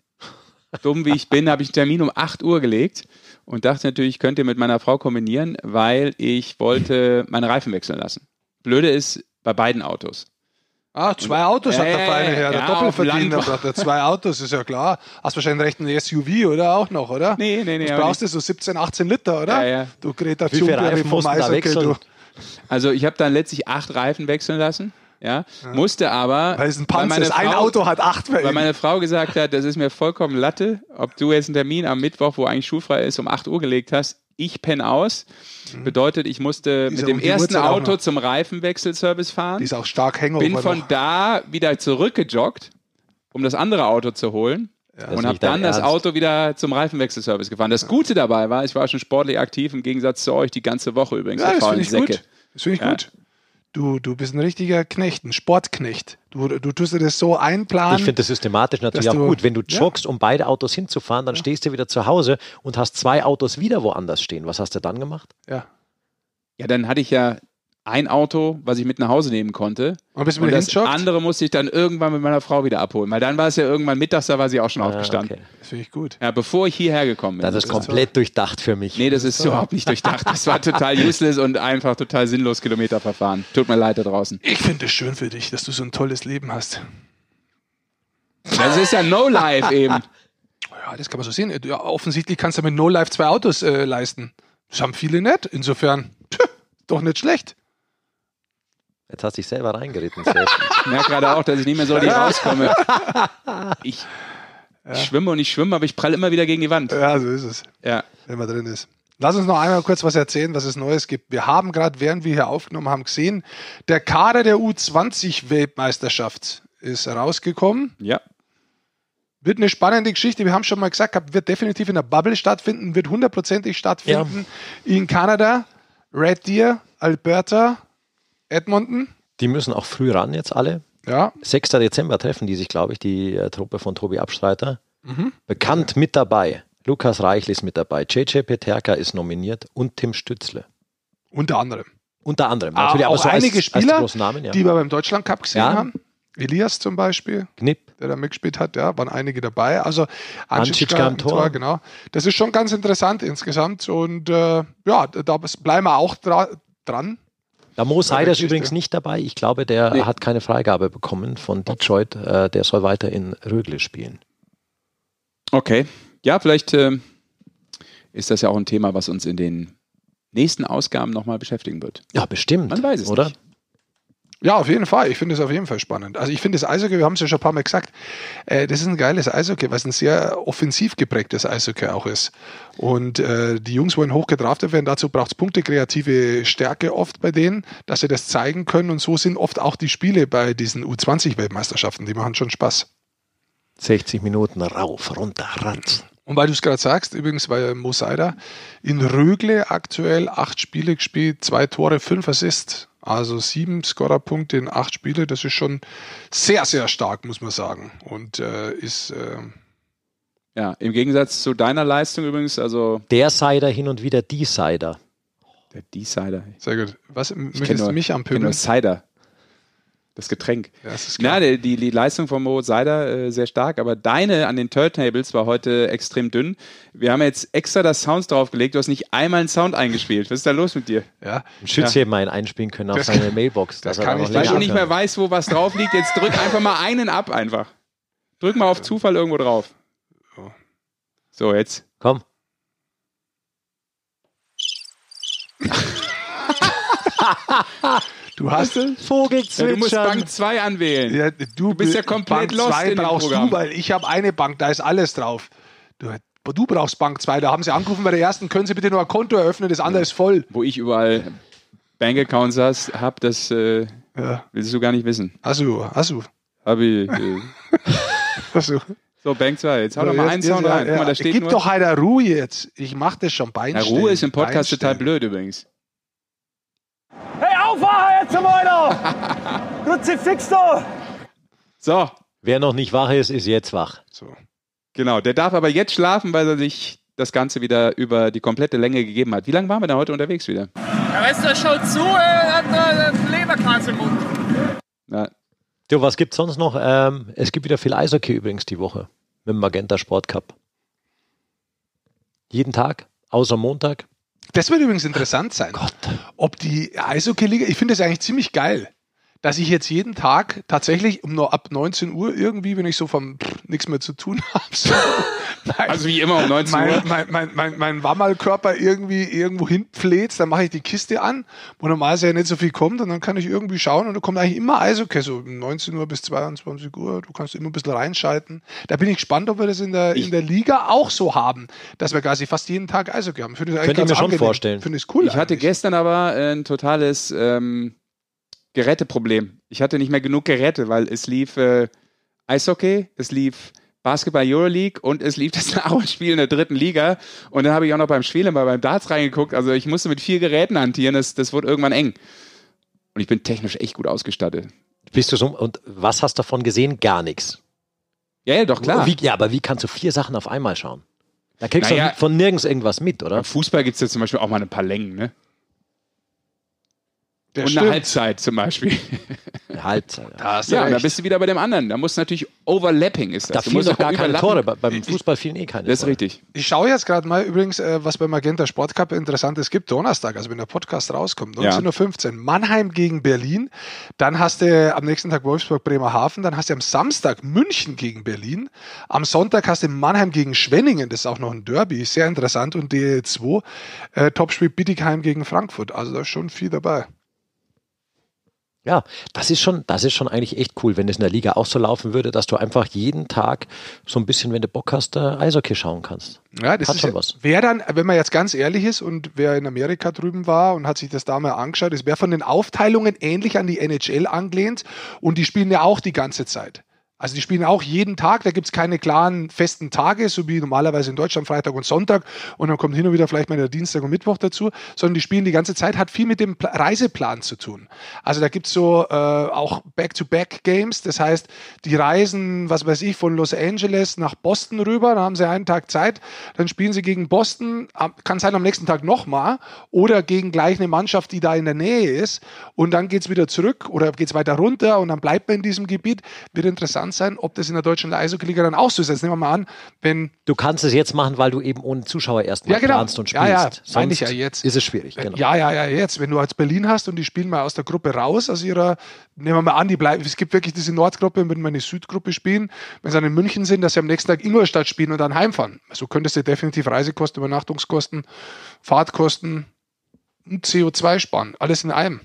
Dumm wie ich bin, habe ich einen Termin um 8 Uhr gelegt und dachte natürlich, ich könnte mit meiner Frau kombinieren, weil ich wollte meine Reifen wechseln lassen. Blöde ist bei beiden Autos. Ah, zwei Autos hat der feine Herr, der ja, Doppelverdiener sagt er. Zwei Autos, ist ja klar. Hast wahrscheinlich recht ein SUV, oder auch noch, oder? Nee, nee, nee. Du brauchst du so 17, 18 Liter, oder? Ja, ja. Du Greta Thunberg vom Eishockey, Also ich habe dann letztlich acht Reifen wechseln lassen. Ja, ja. musste aber. Weil es ein Panzer ist. Ein Auto hat acht Weil meine Frau gesagt hat, das ist mir vollkommen Latte, ob du jetzt einen Termin am Mittwoch, wo eigentlich schulfrei ist, um 8 Uhr gelegt hast ich penne aus. Mhm. Bedeutet, ich musste mit dem ersten Auto zum Reifenwechselservice fahren. Die ist auch stark hängen. Bin von noch. da wieder zurückgejoggt, um das andere Auto zu holen. Ja. Und habe dann das Auto wieder zum Reifenwechselservice gefahren. Das Gute dabei war, ich war schon sportlich aktiv, im Gegensatz zu euch die ganze Woche übrigens. Ja, das finde ich Säcke. gut. Das finde ich ja. gut. Du, du bist ein richtiger Knecht, ein Sportknecht. Du, du tust dir das so einplanen. Ich finde das systematisch natürlich auch gut. Wenn du joggst, ja. um beide Autos hinzufahren, dann ja. stehst du wieder zu Hause und hast zwei Autos wieder woanders stehen. Was hast du dann gemacht? Ja. Ja, dann hatte ich ja ein Auto, was ich mit nach Hause nehmen konnte. Und, bist du Und das hinjoggt? andere musste ich dann irgendwann mit meiner Frau wieder abholen. Weil dann war es ja irgendwann mittags, da war sie auch schon Ah, aufgestanden. okay. Das finde ich gut. Ja, bevor ich hierher gekommen bin. Das ist komplett durchdacht für mich. Nee, das ist überhaupt nicht durchdacht. Das war total *laughs* useless und einfach total sinnlos Kilometerverfahren. Tut mir leid da draußen. Ich finde es schön für dich, dass du so ein tolles Leben hast. Das ist ja No-Life eben. *laughs* Ja, das kann man so sehen. Ja, offensichtlich kannst du mit No Life zwei Autos äh, leisten. Das haben viele nicht. Insofern, pff, doch nicht schlecht. Jetzt hast du dich selber reingeritten. *laughs* Ich merke gerade auch, dass ich nicht mehr so richtig rauskomme. Ich, *laughs* ich schwimme und ich schwimme, aber ich prall immer wieder gegen die Wand. Ja, so ist es, Ja. wenn man drin ist. Lass uns noch einmal kurz was erzählen, was es Neues gibt. Wir haben gerade, während wir hier aufgenommen haben, gesehen, der Kader der U20-Weltmeisterschaft ist rausgekommen. Ja. Wird eine spannende Geschichte. Wir haben schon mal gesagt, wird definitiv in der Bubble stattfinden, wird hundertprozentig stattfinden in Kanada, Red Deer, Alberta, Edmonton. Die müssen auch früh ran jetzt alle. Ja, 6. Dezember treffen die sich, glaube ich, die äh, Truppe von Tobi Abstreiter. Mhm. Bekannt mit dabei. Lukas Reichel ist mit dabei. JJ Peterka ist nominiert und Tim Stützle. unter anderem. Unter anderem. Natürlich auch aber so einige als, Spieler, als großen Namen, ja. die wir beim Deutschland Cup gesehen Ja. haben. Elias zum Beispiel, Knipp. der da mitgespielt hat, ja, waren einige dabei. Also Anschitschka im Tor. genau. Das ist schon ganz interessant insgesamt und äh, ja, da bleiben wir auch dra dran. Der Mo Seider ist übrigens nicht dabei. Ich glaube, der Nee. hat keine Freigabe bekommen von Detroit. Äh, der soll weiter in Rögle spielen. Okay. Ja, vielleicht ähm, ist das ja auch ein Thema, was uns in den nächsten Ausgaben nochmal beschäftigen wird. Ja, bestimmt. Man weiß es oder? nicht. Ja, auf jeden Fall. Ich finde es auf jeden Fall spannend. Also ich finde das Eishockey, wir haben es ja schon ein paar Mal gesagt, äh, das ist ein geiles Eishockey, weil es ein sehr offensiv geprägtes Eishockey auch ist. Und äh, die Jungs wollen hoch gedraftet werden, dazu braucht es Punkte, kreative Stärke oft bei denen, dass sie das zeigen können. Und so sind oft auch die Spiele bei diesen U20-Weltmeisterschaften, die machen schon Spaß. 60 Minuten rauf, runter, ratz. Und weil du es gerade sagst, übrigens bei Mo Seider, in Rögle aktuell acht Spiele gespielt, zwei Tore, fünf Assists. Also sieben Scorerpunkte in acht Spiele, das ist schon sehr, sehr stark, muss man sagen. Und äh, ist, äh, Ja, im Gegensatz zu deiner Leistung übrigens, also Der Seider hin und wieder die Seider. der D-Cider. sehr gut. Was möchtest du mich Ich kenne anpöbeln? nur Cider. Das Getränk. Ja, das. Na, die, die, Leistung von Mo Seider äh, sehr stark, aber deine an den Turntables war heute extrem dünn. Wir haben jetzt extra das Sounds draufgelegt, du hast nicht einmal einen Sound eingespielt. Was ist da los mit dir? ja. Ein Schütze ja. mal einspielen können auf Das seine kann- Mailbox. das kann da ich Weil du nicht mehr weißt, wo was drauf liegt, jetzt drück einfach mal einen ab einfach. Drück mal auf Zufall irgendwo drauf. So, jetzt. Komm. *laughs* Du hast Ja, du musst Bank 2 anwählen. ja, du, bist ja komplett Bank lost 2 in brauchst Programm. du, weil ich habe eine Bank, da ist alles drauf. Du, du brauchst Bank 2, da haben sie angerufen bei der ersten, können Sie bitte nur ein Konto eröffnen, das andere ist voll. Wo ich überall Bankaccounts habe, das äh, Ja. willst du gar nicht wissen. Also, also, Hab ich, äh, *laughs* also. so, Bank 2. Jetzt hau doch mal einen Jetzt- Sound jetzt- rein. Guck mal, da steht Gib nur. doch einer Ruhe jetzt. Ich mach das schon Na, Beinstellen. Ruhe ist im Podcast total Beinstellen. blöd übrigens. Hey, aufwachen jetzt mal! *laughs* Kruzifix da! So, Wer noch nicht wach ist, ist jetzt wach. So. genau. Der darf aber jetzt schlafen, weil er sich das Ganze wieder über die komplette Länge gegeben hat. Wie lange waren wir denn heute unterwegs wieder? Der Rest der schaut zu, er hat einen Leberkranz im Mund. Na, Du, was gibt's sonst noch? Ähm, es gibt wieder viel Eishockey übrigens die Woche mit dem Magenta Sport Cup. Jeden Tag, außer Montag. Das wird übrigens interessant sein. Ob die Eishockey-Liga, ich finde das eigentlich ziemlich geil, dass ich jetzt jeden Tag tatsächlich um nur ab 19 Uhr irgendwie, wenn ich so vom nichts mehr zu tun *laughs* habe, so *laughs* mein, also wie immer um 19 Uhr. mein, mein, mein, mein, mein Wammerlkörper irgendwie irgendwo hinpfläzt, dann mache ich die Kiste an, wo normalerweise ja nicht so viel kommt und dann kann ich irgendwie schauen und da kommt eigentlich immer Eishockey, so um 19 Uhr bis 22 Uhr, du kannst immer ein bisschen reinschalten. Da bin ich gespannt, ob wir das in der, in der Liga auch so haben, dass wir quasi fast jeden Tag Eishockey haben. Finde ich Könnte ich mir schon angenehm. vorstellen. Finde ich cool. Ich hatte eigentlich. gestern aber ein totales ähm, Geräteproblem. Ich hatte nicht mehr genug Geräte, weil es lief äh, Eishockey, es lief Basketball Euroleague und es lief das *laughs* Nachholspiel in der dritten Liga. Und dann habe ich auch noch beim mal beim Darts reingeguckt. Also ich musste mit vier Geräten hantieren. Das, das wurde irgendwann eng. Und ich bin technisch echt gut ausgestattet. Bist du so, und was hast du davon gesehen? Gar nichts. Ja, ja, doch klar. Wie, ja, aber wie kannst du vier Sachen auf einmal schauen? Da kriegst Naja. du von nirgends irgendwas mit, oder? Fußball gibt es ja zum Beispiel auch mal ein paar Längen, ne? Der und stimmt. eine Halbzeit zum Beispiel. Eine Halbzeit. Ja, ja da bist du wieder bei dem anderen. Da muss natürlich Overlapping ist das. Da fielen doch gar keine Tore. Beim Fußball fielen eh keine Das ist richtig. Ich schaue jetzt gerade mal übrigens, äh, was bei Magenta Sportcup Interessantes gibt. Donnerstag, also wenn der Podcast rauskommt, 19.15 Uhr. Mannheim gegen Berlin. Dann hast du am nächsten Tag Wolfsburg, Bremerhaven. Dann hast du am Samstag München gegen Berlin. Am Sonntag hast du Mannheim gegen Schwenningen. Das ist auch noch ein Derby. Sehr interessant. Und DL2. Äh, Topspiel Bittigheim gegen Frankfurt. Also da ist schon viel dabei. Ja, das ist schon, das ist schon eigentlich echt cool, wenn es in der Liga auch so laufen würde, dass du einfach jeden Tag so ein bisschen, wenn du Bock hast, Eishockey schauen kannst. Ja, das hat ist schon was. Wer dann, wenn man jetzt ganz ehrlich ist und wer in Amerika drüben war und hat sich das da mal angeschaut, ist wer von den Aufteilungen ähnlich an die NHL angelehnt und die spielen ja auch die ganze Zeit. Also die spielen auch jeden Tag, da gibt es keine klaren festen Tage, so wie normalerweise in Deutschland Freitag und Sonntag. Und dann kommt hin und wieder vielleicht mal der Dienstag und Mittwoch dazu, sondern die spielen die ganze Zeit, hat viel mit dem Reiseplan zu tun. Also da gibt es so äh, auch Back-to-Back-Games, das heißt, die reisen, was weiß ich, von Los Angeles nach Boston rüber, da haben sie einen Tag Zeit, dann spielen sie gegen Boston, kann sein am nächsten Tag nochmal. Oder gegen gleich eine Mannschaft, die da in der Nähe ist. Und dann geht es wieder zurück oder geht es weiter runter. Und dann bleibt man in diesem Gebiet, wird interessant gespannt sein, ob das in der deutschen Eishockey-Liga dann auch so ist. Jetzt nehmen wir mal an, wenn. Du kannst es jetzt machen, weil du eben ohne Zuschauer erstmal ja, genau. planst und spielst. Ja, ja, meine ich ja jetzt. Ist es schwierig, genau. Ja, ja, ja, jetzt. Wenn du als Berlin hast und die spielen mal aus der Gruppe raus, aus ihrer, nehmen wir mal an, die bleiben, es gibt wirklich diese Nordgruppe, wenn wir eine Südgruppe spielen, wenn sie dann in München sind, dass sie am nächsten Tag Ingolstadt spielen und dann heimfahren. So also könntest du definitiv Reisekosten, Übernachtungskosten, Fahrtkosten und CO2 sparen. Alles in einem.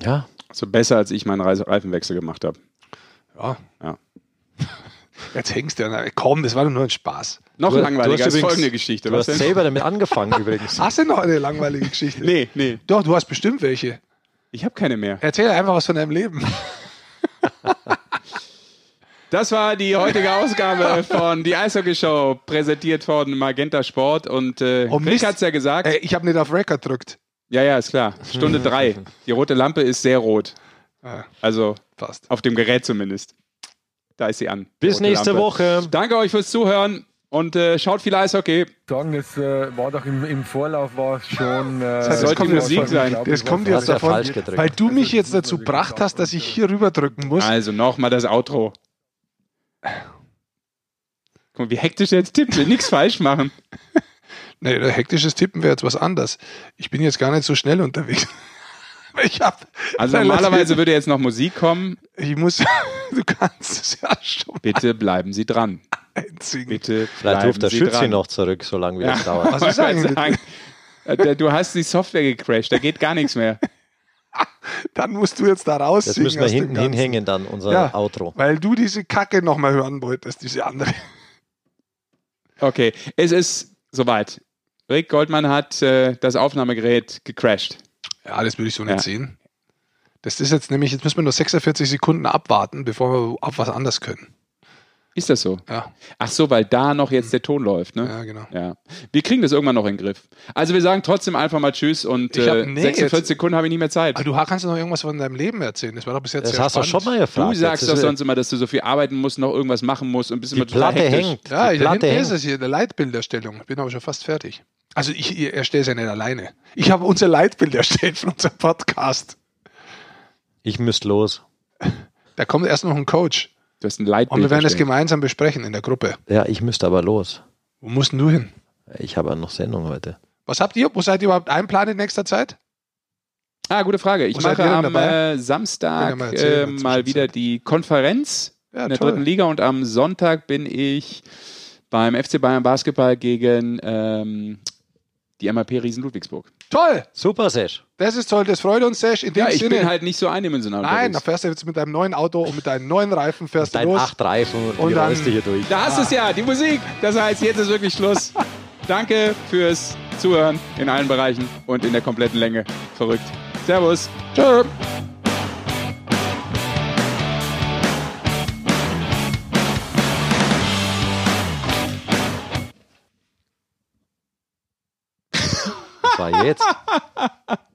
Ja. So also besser, als ich meinen Reifenwechsel gemacht habe. Ja. ja. *laughs* Jetzt hängst du ja. Komm, das war doch nur ein Spaß. Noch du, langweiliger als folgende Geschichte. Du Was hast denn? selber damit angefangen übrigens. *laughs* Hast du noch eine langweilige Geschichte? nee, nee. Doch, du hast bestimmt welche. Ich habe keine mehr. Erzähl einfach was von deinem Leben. *laughs* Das war die heutige Ausgabe von Die Eishockey Show, präsentiert von Magenta Sport. Und äh, oh, Rick hat es ja gesagt. Ey, ich habe nicht auf Record gedrückt. Ja, ja, ist klar. Stunde drei. Die rote Lampe ist sehr rot. Also Passt. auf dem Gerät zumindest. Da ist sie an. Bis nächste Lampe. Woche. Danke euch fürs Zuhören und äh, schaut viel Eishockey. Sagen, es äh, war doch im, im Vorlauf war schon. Äh, das sollte Musik sein. Das kommt jetzt davon, weil du mich jetzt dazu gebracht hast, dass ich hier rüber drücken muss. Also nochmal das Outro. Guck mal, wie hektisch jetzt tippt. Will nichts falsch machen. Nee, hektisches Tippen wäre jetzt was anderes. Ich bin jetzt gar nicht so schnell unterwegs. Ich hab also normalerweise würde jetzt noch Musik kommen. Ich muss, *laughs* du kannst es ja schon. Bitte bleiben Sie dran. Einzigen. Bitte Vielleicht ruft der Schütze noch zurück, solange wie ja. das dauert. Was ist eigentlich? Sagen, äh, du hast die Software gecrashed, da geht gar nichts mehr. *laughs* Dann musst du jetzt da raus. Das müssen wir hinten hinhängen dann, unser ja, Outro. Weil du diese Kacke nochmal hören wolltest, diese andere. Okay, es ist soweit. Rick Goldmann hat äh, das Aufnahmegerät gecrashed. Ja, das würde ich so nicht ja. sehen. Das ist jetzt nämlich, jetzt müssen wir nur 46 Sekunden abwarten, bevor wir auf was anderes können. Ist das so? Ja. Ach so, weil da noch jetzt der Ton läuft, ne? Ja, genau. Ja. Wir kriegen das irgendwann noch in den Griff. Also wir sagen trotzdem einfach mal Tschüss und hab, nee, 46 jetzt, Sekunden habe ich nicht mehr Zeit. Aber du kannst noch irgendwas von deinem Leben erzählen. Das war doch bis jetzt Das hast du schon mal gefragt. Du sagst doch sonst immer, dass du so viel arbeiten musst, noch irgendwas machen musst und bist immer total Platte hektisch. hängt. Ja, Die Platte hängt. ist es hier, der Leitbilderstellung. Bin aber schon fast fertig. Also ich, ich erstelle es ja nicht alleine. Ich habe unser Leitbild erstellt von unserem Podcast. Ich müsste los. Da kommt erst noch ein Coach. Du hast ein Leitbild. Und wir werden es gemeinsam besprechen in der Gruppe. Ja, ich müsste aber los. Wo musst du hin? Ich habe noch Sendung heute. Was habt ihr? Wo seid ihr überhaupt einplanen in nächster Zeit? Ah, gute Frage. Ich Wo mache am äh, Samstag mal, äh, mal wieder die Konferenz ja, in der toll. dritten Liga und am Sonntag bin ich beim FC Bayern Basketball gegen ähm, die MAP Riesen Ludwigsburg. Toll! Super, Sesh. Das ist toll, das freut uns, Sesh. In dem ja, ich Sinne, bin halt nicht so eindimensional. Nein, da fährst du jetzt mit deinem neuen Auto und mit deinen neuen Reifen fährst du los. acht Reifen und, und dann, du hier durch. Da hast du es ja, die Musik. Das heißt, jetzt ist wirklich Schluss. *laughs* Danke fürs Zuhören in allen Bereichen und in der kompletten Länge. Verrückt. Servus. Tschö. war jetzt? *laughs*